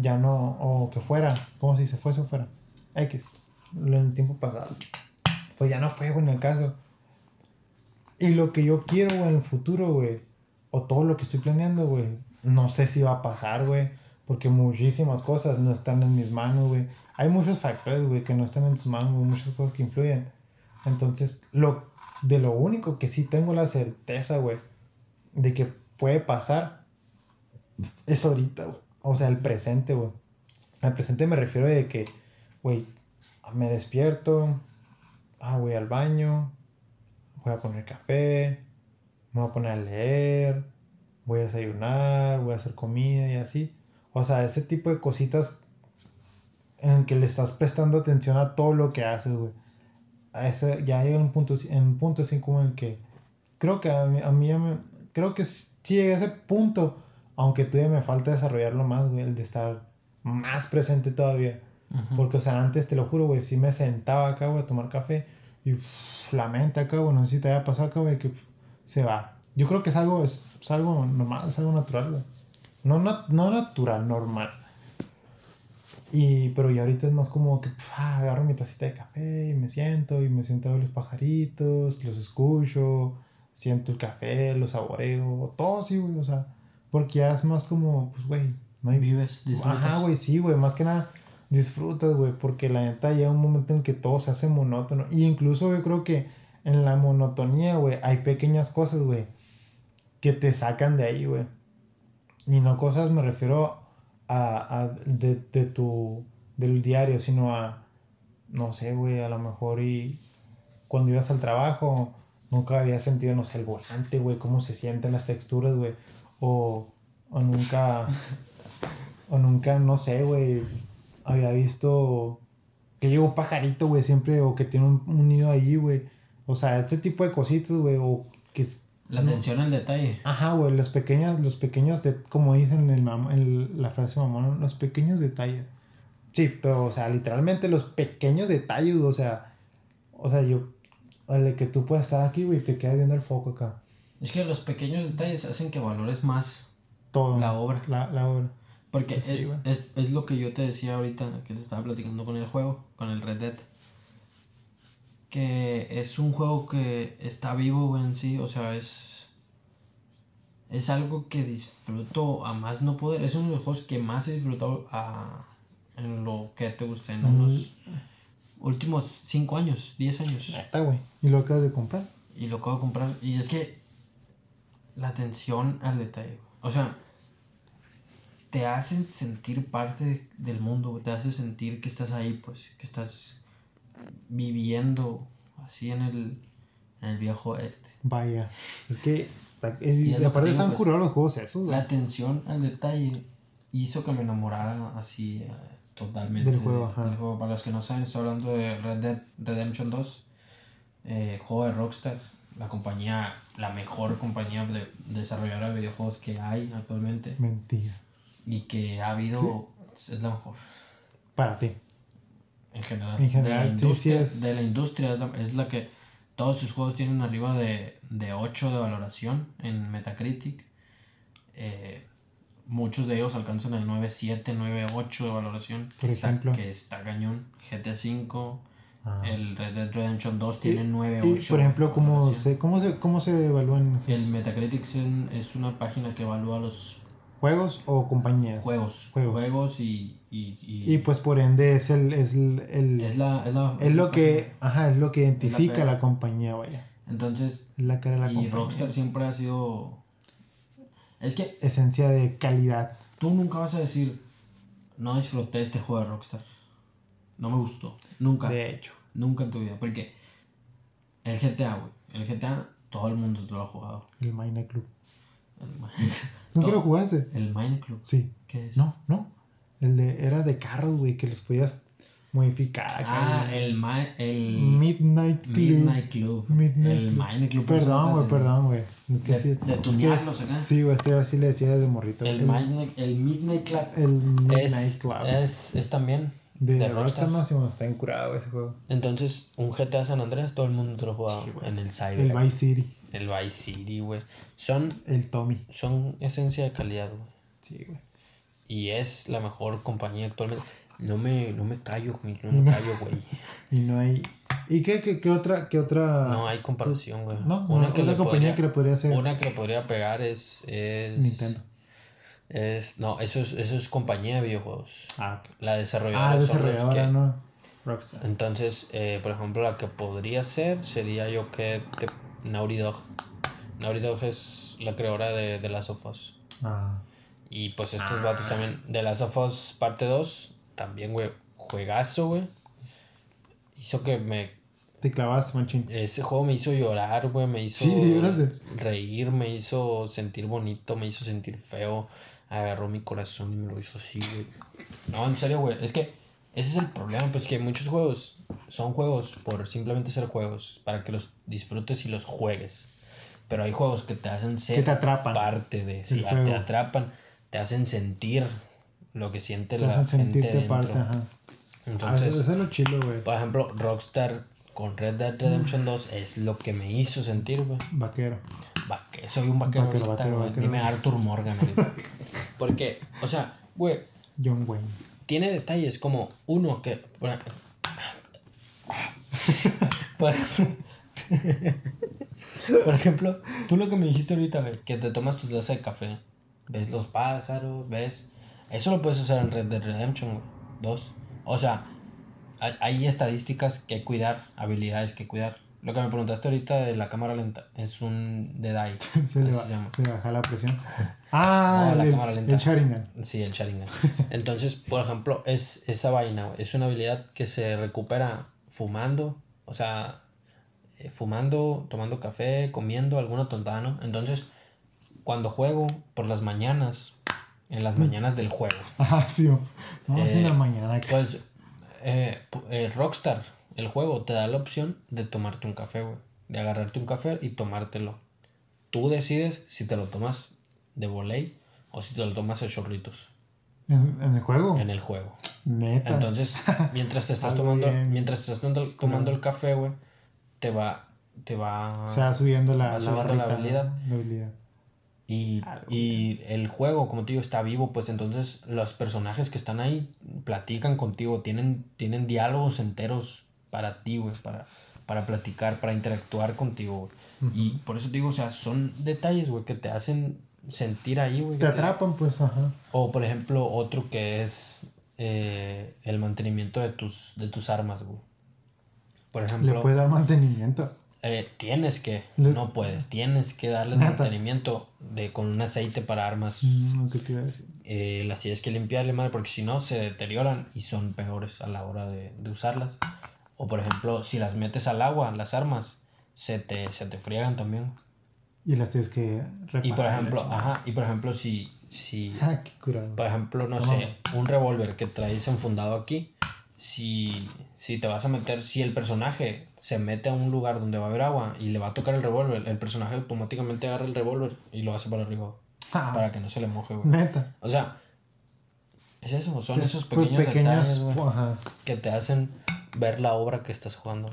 ya no, o que fuera, ¿cómo se dice? Fuese o fuera. X, en el tiempo pasado. Pues ya no fue, güey, en el caso. Y lo que yo quiero, güey, en el futuro, güey, o todo lo que estoy planeando, güey, no sé si va a pasar, güey, porque muchísimas cosas no están en mis manos, güey. Hay muchos factores, güey, que no están en tus manos, muchas cosas que influyen. Entonces, lo, de lo único que sí tengo la certeza, güey, de que puede pasar, es ahorita, güey. O sea, el presente, güey. Al presente me refiero de que, güey, me despierto, ah, voy al baño, voy a poner café, me voy a poner a leer, voy a desayunar, voy a hacer comida y así. O sea, ese tipo de cositas en que le estás prestando atención a todo lo que haces, güey a ese, ya llega un punto, en un punto así como el que creo que a mí, a mí me, creo que si llega a ese punto, aunque todavía me falta desarrollarlo más, güey, el de estar más presente todavía. Porque, o sea, antes te lo juro, güey, sí me sentaba acá, güey, a tomar café y la mente acá, güey, no sé si te haya pasado acá, güey, que se va. Yo creo que es algo, es, es algo normal, es algo natural, güey. No, no, no natural, normal. Y, pero ya ahorita es más como que pf, ah, agarro mi tacita de café y me siento y me siento a ver los pajaritos, los escucho, siento el café, lo saboreo, todo así, güey, o sea, porque ya es más como, pues, güey, no hay Vives, disfrutas. Ajá, güey, sí, güey, más que nada disfrutas, güey, porque la neta llega un momento en que todo se hace monótono. Y incluso yo creo que en la monotonía, güey, hay pequeñas cosas, güey, que te sacan de ahí, güey. Y no cosas, me refiero a, a de, de tu, del diario, sino a, no sé, güey, a lo mejor y cuando ibas al trabajo, nunca había sentido, no sé, el volante, güey, cómo se sienten las texturas, güey. O, o nunca, o nunca, no sé, güey, había visto que llega un pajarito, güey, siempre, o que tiene un, un nido allí, güey. O sea, este tipo de cositas, güey, o que... La atención al detalle. Ajá, güey, los pequeños, los pequeños, de, como dicen en, el en la frase mamón, los pequeños detalles. Sí, pero, o sea, literalmente los pequeños detalles, o sea, o sea, yo, el que tú puedas estar aquí, güey, te quedas viendo el foco acá. Es que los pequeños detalles hacen que valores más Todo. la obra. La, la obra. Porque Pues sí, es, es, es lo que yo te decía ahorita, que te estaba platicando con el juego, con el Red Dead. Que es un juego que está vivo, güey, en sí. O sea, es. Es algo que disfruto a más no poder. Es uno de los juegos que más he disfrutado a, en lo que te gusta, en Mm. los últimos 5 años, 10 años. Neta, güey. Y lo acabas de comprar. Y lo acabo de comprar. Y es que la atención al detalle. O sea, te hacen sentir parte del mundo. Te hace sentir que estás ahí, pues. Que estás viviendo así en el, en el viejo este. Vaya. Es que, es- Y es aparte están pues, curados los juegos esos, La atención al detalle hizo que me enamorara así eh, totalmente Del juego, de- ajá. del juego. Para los que no saben, estoy hablando de Red Dead Redemption 2, eh, juego de Rockstar, la compañía, la mejor compañía de desarrolladora de videojuegos que hay actualmente Mentira. y que ha habido, es la mejor Para ti. En general. En general, de la sí, sí industria, es- de la industria es la, es la que todos sus juegos tienen arriba de, de 8 de valoración en Metacritic. Eh, muchos de ellos alcanzan el 9.7, 9.8 de valoración. Por que está- ejemplo. que está cañón. GTA V, Ah. el Red Dead Redemption 2 tiene Y- 9.8. y, por ejemplo, ¿cómo se, cómo, se, ¿cómo se evalúan El Metacritic es una página que evalúa los juegos o compañías? juegos. Juegos. Juegos, y, y, y- Y pues por ende es el, es el, el- es, la, es, la- es lo que, ajá, es lo que identifica cara. la compañía, vaya. Entonces, Es la cara de la y compañía. Rockstar siempre ha sido... Es que Esencia de calidad. tú nunca vas a decir, no disfruté este juego de Rockstar. No me gustó. Nunca. De hecho. Nunca en tu vida. Porque el GTA, güey. El GTA, todo el mundo lo ha jugado. El Mine Club. ¿Nunca lo jugaste? el Minecraft. Sí. ¿Qué es? No, no. El de, era de carros, güey, que los podías modificar. Ah, el, el Midnight Club. Midnight Club. Midnight el Club. Minecraft. Perdón, güey, perdón, güey. Es De- de es tunearlos que- acá. Sí, güey, este así le decía desde morrito. El, el, Midnight, el Midnight Club. el Midnight Es, Club. es, es también de, de Rockstar Rockstar. bueno, está incurado ese juego. Entonces, un GTA San Andreas, todo el mundo te lo ha jugado Sí, en el Cyber. El Vice City. El Vice City, güey. Son, El Tommy. son esencia de calidad, güey. Sí, güey. Y es la mejor compañía actualmente. No me, no me callo, güey. No me callo, güey. Y no hay. ¿Y qué, qué, qué otra, qué otra? No hay comparación, güey. No, una, otra le compañía podría- que le podría hacer Una que le podría pegar es. es Nintendo. Es, no, eso es, eso es compañía de videojuegos. Ah, ok. La desarrolladora Ah, son los desarrolladora, que- no. Rockstar. Entonces, eh, por ejemplo, la que podría ser sería yo que te, Naughty Dog. Naughty Dog es la creadora de, de Last of Us. Ah. Y pues estos Ah. vatos también. De Last of Us parte 2, también, güey. Juegazo, güey. Hizo que me. Te clavas, machín. Ese juego me hizo llorar, güey. Me hizo Sí, reír, me hizo sentir bonito, me hizo sentir feo. Agarró mi corazón y me lo hizo así, güey. No, en serio, güey. Es que ese es el problema, pues que muchos juegos son juegos por simplemente ser juegos, para que los disfrutes y los juegues. Pero hay juegos que te hacen ser Que te atrapan. parte de, sí, juego. te atrapan, te hacen sentir lo que siente Te la hacen gente sentirte dentro. parte, ajá. Ah, Entonces, eso, eso es lo chilo, güey. por ejemplo, Rockstar con Red Dead Redemption 2 es lo que me hizo sentir, güey. Vaquero. Vaque- soy un vaquero, Vaquero, ahorita, vaquero. Dime Arthur Morgan. Porque, o sea, güey, John Wayne. tiene detalles como uno que. Por, por- por ejemplo, tú lo que me dijiste ahorita, güey, que te tomas tu taza de café, ves los pájaros, ves. Eso lo puedes hacer en Red Dead Redemption, güey. Dos. O sea, hay, estadísticas que cuidar, habilidades que cuidar. Lo que me preguntaste ahorita de la cámara lenta es un Dead Eye. Se le, ba- se llama. se baja la presión. Ah, No, la el, cámara lenta. el Sharingan. Sí, el Sharingan. Entonces, por ejemplo, es esa vaina, es una habilidad que se recupera fumando, o sea, eh, fumando, tomando café, comiendo alguna tontada, ¿no? Entonces, cuando juego por las mañanas, en las mañanas del juego, Ah, sí. No, sí, en la Eh, mañana. pues eh, eh, Rockstar, el juego, te da la opción de tomarte un café, güey. De agarrarte un café y tomártelo. Tú decides si te lo tomas de voley o si te lo tomas a chorritos ¿En, en el juego. en el juego. Neta. Entonces, mientras te estás tomando, bien. mientras estás tomando, tomando el café, güey, te va, te va, se va subiendo la, va la subiendo la barrita, habilidad. ¿no? La habilidad. Y, Algo y el juego, como te digo, está vivo, pues entonces los personajes que están ahí platican contigo, tienen, tienen diálogos enteros para ti, güey, para, para platicar, para interactuar contigo. Y por eso te digo, o sea, son detalles, güey, que te hacen sentir ahí, güey. Te atrapan, pues, ajá. O, por ejemplo, otro que es eh, el mantenimiento de tus, de tus armas, güey. Por Le ejemplo, puede dar mantenimiento. Eh, tienes que, Le- no puedes, tienes que darle Neta. mantenimiento de, con un aceite para armas. Mm, ¿Qué te iba a decir? Eh, las tienes que limpiarle, madre, porque si no se deterioran y son peores a la hora de, de usarlas. O, por ejemplo, si las metes al agua, las armas, se te, se te friegan también. Y las tienes que reparar. Y por ejemplo, chingada. ajá, y por ejemplo, si, si Ah, qué curado. por ejemplo, no Toma. sé, un revólver que traes enfundado aquí, si, si te vas a meter, si el personaje se mete a un lugar donde va a haber agua y le va a tocar el revólver, el personaje automáticamente agarra el revólver y lo hace para arriba, Ah, para que no se le moje, güey. Neta. O sea, es eso, son Es esos pequeños, detalles, güey, que te hacen ver la obra que estás jugando.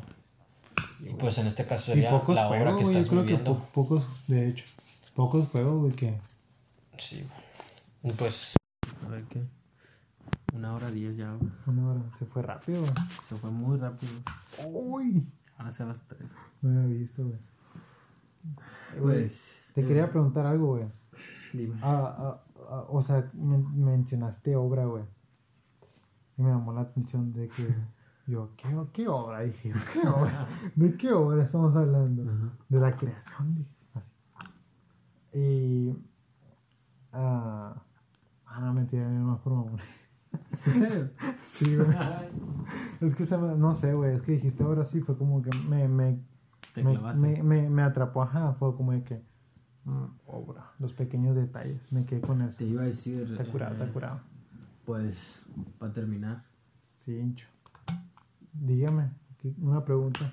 Y pues en este caso sería pocos la obra juegos, que güey. Yo estás que po- pocos, de hecho. Pocos juegos, güey, que. Sí, güey. Pues... A ver qué. Una hora diez ya, güey. Una hora. Se fue rápido, güey. Se fue muy rápido. Uy. Ahora son las tres. No había visto, güey. Pues. Te quería preguntar algo, güey. Dime. Ah, ah, ah, o sea, men- mencionaste obra, güey. Y me llamó la atención de que yo, ¿qué, qué obra? Dije, ¿qué obra? ¿De qué obra estamos hablando? De la creación, dije, así. Y. Ah, ah no, mentira, no más por mamón. ¿En serio? Sí, güey. Es que se me, no sé, güey, es que dijiste ahora sí, fue como que me, me, Te me, clavaste. me, me, me atrapó, ajá, fue como de que, mm, obra, los pequeños detalles, me quedé con eso. Te iba a decir. Está curado, está eh, curado. Pues, para terminar, Sí, hincho. Dígame, ¿qué- una pregunta.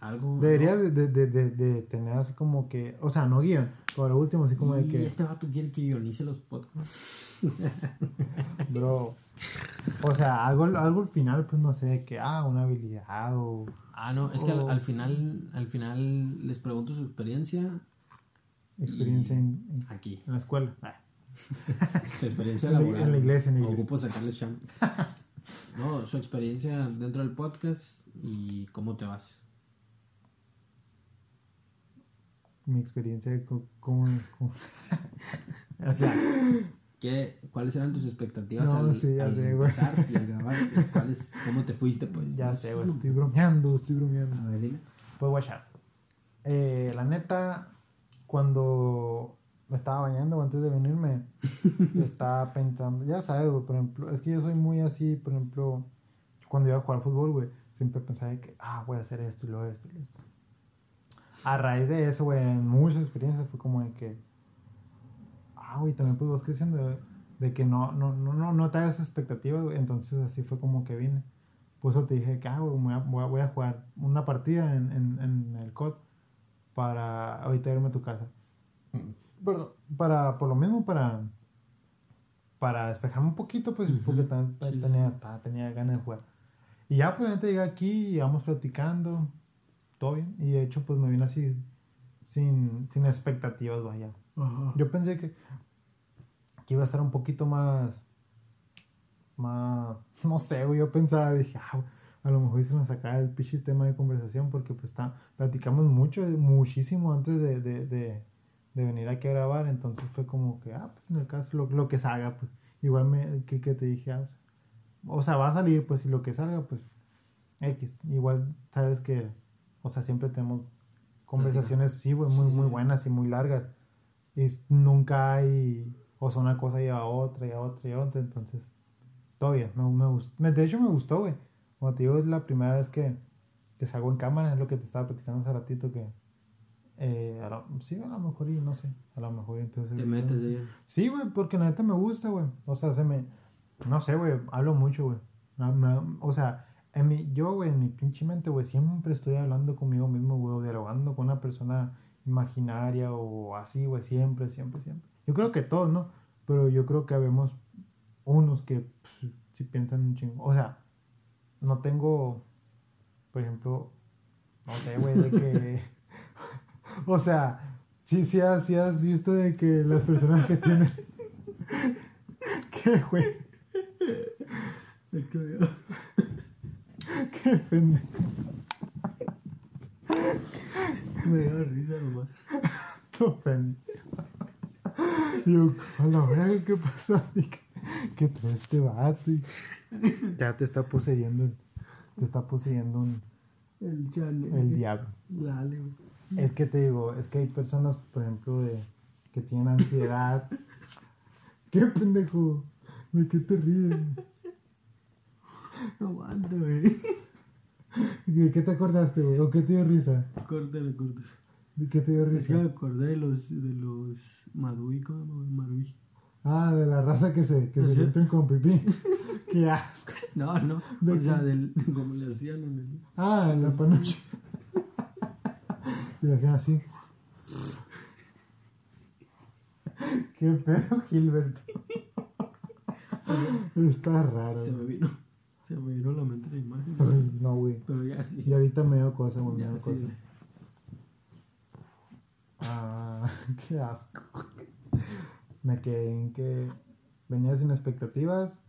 algo. Deberías de, de, de, de, de tener así como que, o sea, no guion, pero lo último así como de que, este vato quiere que guionice los podcasts. bro, o sea, algo, algo al final, pues no sé, que, ah, una habilidad o... Ah, no, es que al, al final, al final les pregunto su experiencia experiencia en, en- aquí. en la escuela. Su experiencia En la- laboral. en la iglesia, en la iglesia. Ocupo sacarles champ. No, su experiencia dentro del podcast y cómo te vas. Mi experiencia de cómo- O sea, ¿qué, ¿cuáles eran tus expectativas No, al, sí, al sé, güey. empezar y al grabar? ¿Y cuáles- ¿Cómo te fuiste, pues? ya No sé, güey, estoy bromeando, estoy A bromeando. ver, dime. Fue WhatsApp. Eh, la neta, cuando me estaba bañando antes de venirme, estaba pensando, ya sabes, güey, por ejemplo, es que yo soy muy así, por ejemplo, cuando iba a jugar fútbol, güey, siempre pensaba que, ah, voy a hacer esto y lo esto y lo esto. A raíz de eso, güey, en muchas experiencias fue como de que, ah, güey, también pues vas creciendo, de, de que no, no, no, no, no te hagas expectativas, güey, entonces así fue como que vine. Por eso te dije que, ah, güey, voy a, voy a- jugar una partida en, en, en el COD para ahorita irme a tu casa. Perdón, para, por lo mismo, para, para despejarme un poquito, pues, Ujú, porque tan- sí, tenía, tenía ganas de jugar. Y ya, pues, antes llegué aquí y íbamos platicando, todo bien. Y de hecho, pues, me vine así, sin, sin expectativas, vaya. Yo pensé que, que iba a estar un poquito más, más, no sé, güey, yo pensaba, dije, ah, a lo mejor se nos sacar el pinche tema de conversación porque pues está, platicamos mucho, muchísimo antes de, de, de, de, venir aquí a grabar, entonces fue como que, ah, pues en el caso, lo, lo que salga, pues, igual me, que, que te dije, ah, o sea, va a salir, pues, y lo que salga, pues, X, igual sabes que, o sea, siempre tenemos conversaciones, sí, güey, muy, muy buenas y muy largas, y nunca hay, o sea, una cosa lleva a otra y a otra y a otra, entonces, todo bien, me, me gustó, de hecho me gustó, güey como te digo, es la primera vez que, que salgo en cámara, es lo que te estaba platicando hace ratito que... Eh, a sí, a lo mejor y no sé, a lo mejor entonces... Te metes de Sí, güey, porque la neta me gusta, güey. O sea, se me... No sé, güey, hablo mucho, güey. O sea, en mi, yo, güey, en mi pinche mente, güey, siempre estoy hablando conmigo mismo, güey, dialogando con una persona imaginaria o así, güey, siempre, siempre, siempre. Yo creo que todos, ¿no? Pero yo creo que habemos unos que pues, si piensan un chingo. O sea, no tengo, por ejemplo, no sé, güey, de que, o sea, sí, sí has, sí has visto de que las personas que tienen, ¿qué, güey? Qué pendejo. Me da risa nomás. Yo, a la verga, ¿qué pasó? ¿Qué trae este vato? ya te está poseyendo, te está poseyendo un, el, el diablo. Es que te digo, es que hay personas, por ejemplo, de, que tienen ansiedad. ¿Qué pendejo? ¿De qué te ríes? No aguanto, güey. ¿De qué te acordaste, güey? ¿O qué te dio risa? Córtale, córtale. ¿De qué te dio risa? Es que me acordé de los, de los Madui, ¿cómo? Madui. Ah, de la raza que se, que se limpian con pipí. Qué asco. No, no. o sea, del, como le hacían en el. Ah, en la panoche. y le hacían así. Qué pedo, Gilberto. Está raro. Se me vino. Se me vino la mente la imagen. Ay, no, güey. Pero ya sí. Y ahorita me dio cosa, güey. Me dio sí, cosa. Ah, qué asco. Me quedé en que venía sin expectativas.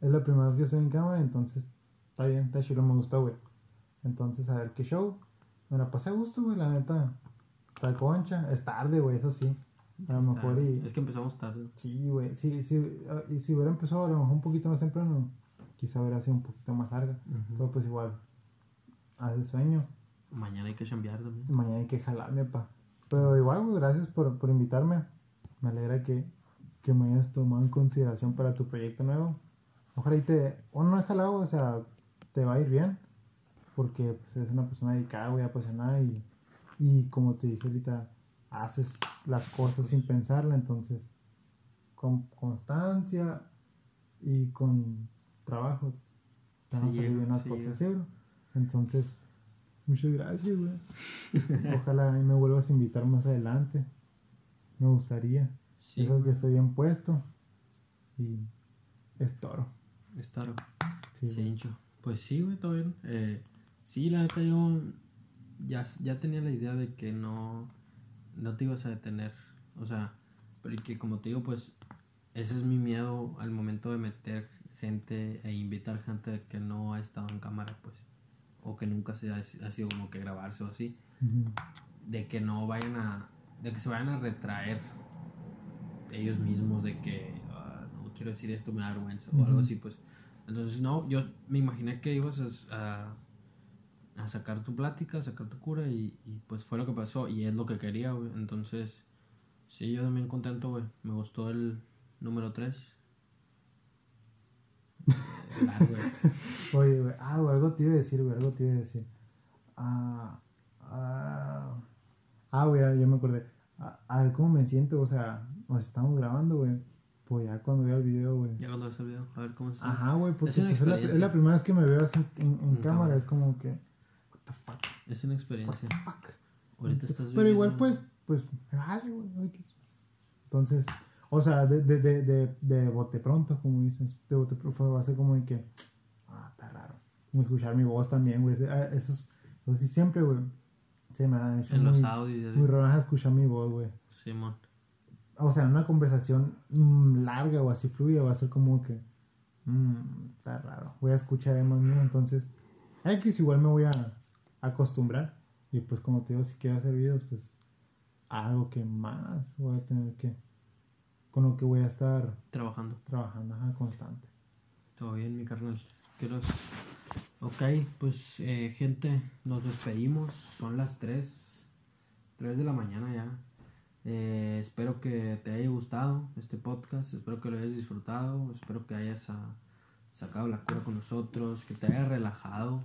Es la primera vez que estoy en cámara, entonces está bien, está chido, me gustó, güey. Entonces, a ver qué show. Me la pasé a gusto, güey, la neta. Está concha. Es tarde, güey, eso sí. A lo mejor y... Es que empezamos tarde. Sí, güey. Sí, sí. Ah, y si hubiera empezado a lo mejor un poquito más temprano, quizá hubiera sido un poquito más larga. Pero pues igual, hace sueño. Mañana hay que chambear también. Mañana hay que jalarme, pa. Pero igual, güey, gracias por, por invitarme. Me alegra que, que me hayas tomado en consideración para tu proyecto nuevo. Ojalá y te, o no he jalado, o sea, te va a ir bien, porque pues, eres una persona dedicada, güey, apasionada y, y como te dije ahorita, haces las cosas sin pensarla, entonces con constancia y con trabajo te van a salir bien las cosas, ¿sí? Entonces, muchas gracias, güey. Ojalá y me vuelvas a invitar más adelante. Me gustaría. Sí, que estoy bien puesto y es toro. Es toro. Sí. Pues sí, güey, todo bien. Eh, sí, la neta yo ya, ya tenía la idea de que no, no te ibas a detener. O sea, pero que como te digo, pues ese es mi miedo al momento de meter gente e invitar gente que no ha estado en cámara, pues. O que nunca se ha, ha sido como que grabarse o así. De que no vayan a... De que se vayan a retraer ellos mismos de que quiero decir esto, me da vergüenza o algo así, pues. Entonces, no, yo me imaginé que ibas a, a, sacar tu plática, a sacar tu cura y, pues fue lo que pasó y es lo que quería, güey. Entonces, sí, yo también contento, güey. Me gustó el número 3. Oye, güey, ah, algo te iba a decir, güey, algo te iba a decir. Ah, ah, ah güey, ya me acordé. A, ver cómo me siento, o sea, nos estamos grabando, güey. Pues ya cuando veo el video, güey. Ya cuando ves el video, a ver cómo está. Ajá, güey, porque es, pues, es, la, primera vez que me veo así en, cámara. Es como que, what the fuck. Es una experiencia. What the fuck. Ahorita estás Pero igual, pues, pues, vale, güey. Entonces, o sea, de, de, de, de, bote pronto, como dices. De bote pronto va a ser como de que, ah, está raro. escuchar mi voz también, güey. Ah, eso es, eso sí, siempre, güey. Se me ha hecho En muy, los audios. muy raro escuchar mi voz, güey. Simón. O sea, en una conversación mm, larga o así fluida va a ser como que... Mmm, está raro. Voy a escuchar más mío, entonces... X igual me voy a acostumbrar. Y pues como te digo, si quiero hacer videos, pues... Algo que más voy a tener que... Con lo que voy a estar Trabajando. trabajando, ajá, constante. Todo bien, mi carnal. Ok, pues eh, gente, nos despedimos. Son las 3. 3 de la mañana ya. Eh, espero que te haya gustado este podcast. Espero que lo hayas disfrutado. Espero que hayas ah, sacado la cura con nosotros. Que te haya relajado.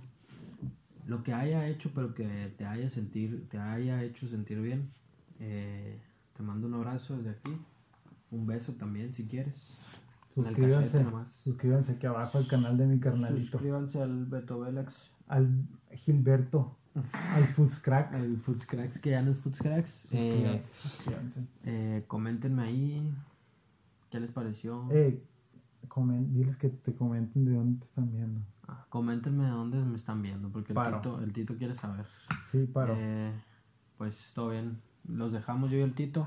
Lo que haya hecho, pero que te haya, sentir, te haya hecho sentir bien. Eh, te mando un abrazo desde aquí. Un beso también si quieres. Suscríbanse, suscríbanse aquí abajo al canal de mi carnalito. Suscríbanse al Beto Velax. Al Gilberto, al Foodscrack. El Foods Cracks, que ya no es Foods Cracks. Eh, Suscríbanse, suscríbanse. eh, coméntenme ahí. ¿Qué les pareció? Eh, comen- diles que te comenten de dónde te están viendo. Ah, coméntenme de dónde me están viendo, porque el tito, el tito quiere saber. Sí, paro. Eh, pues todo bien. Los dejamos yo y el tito.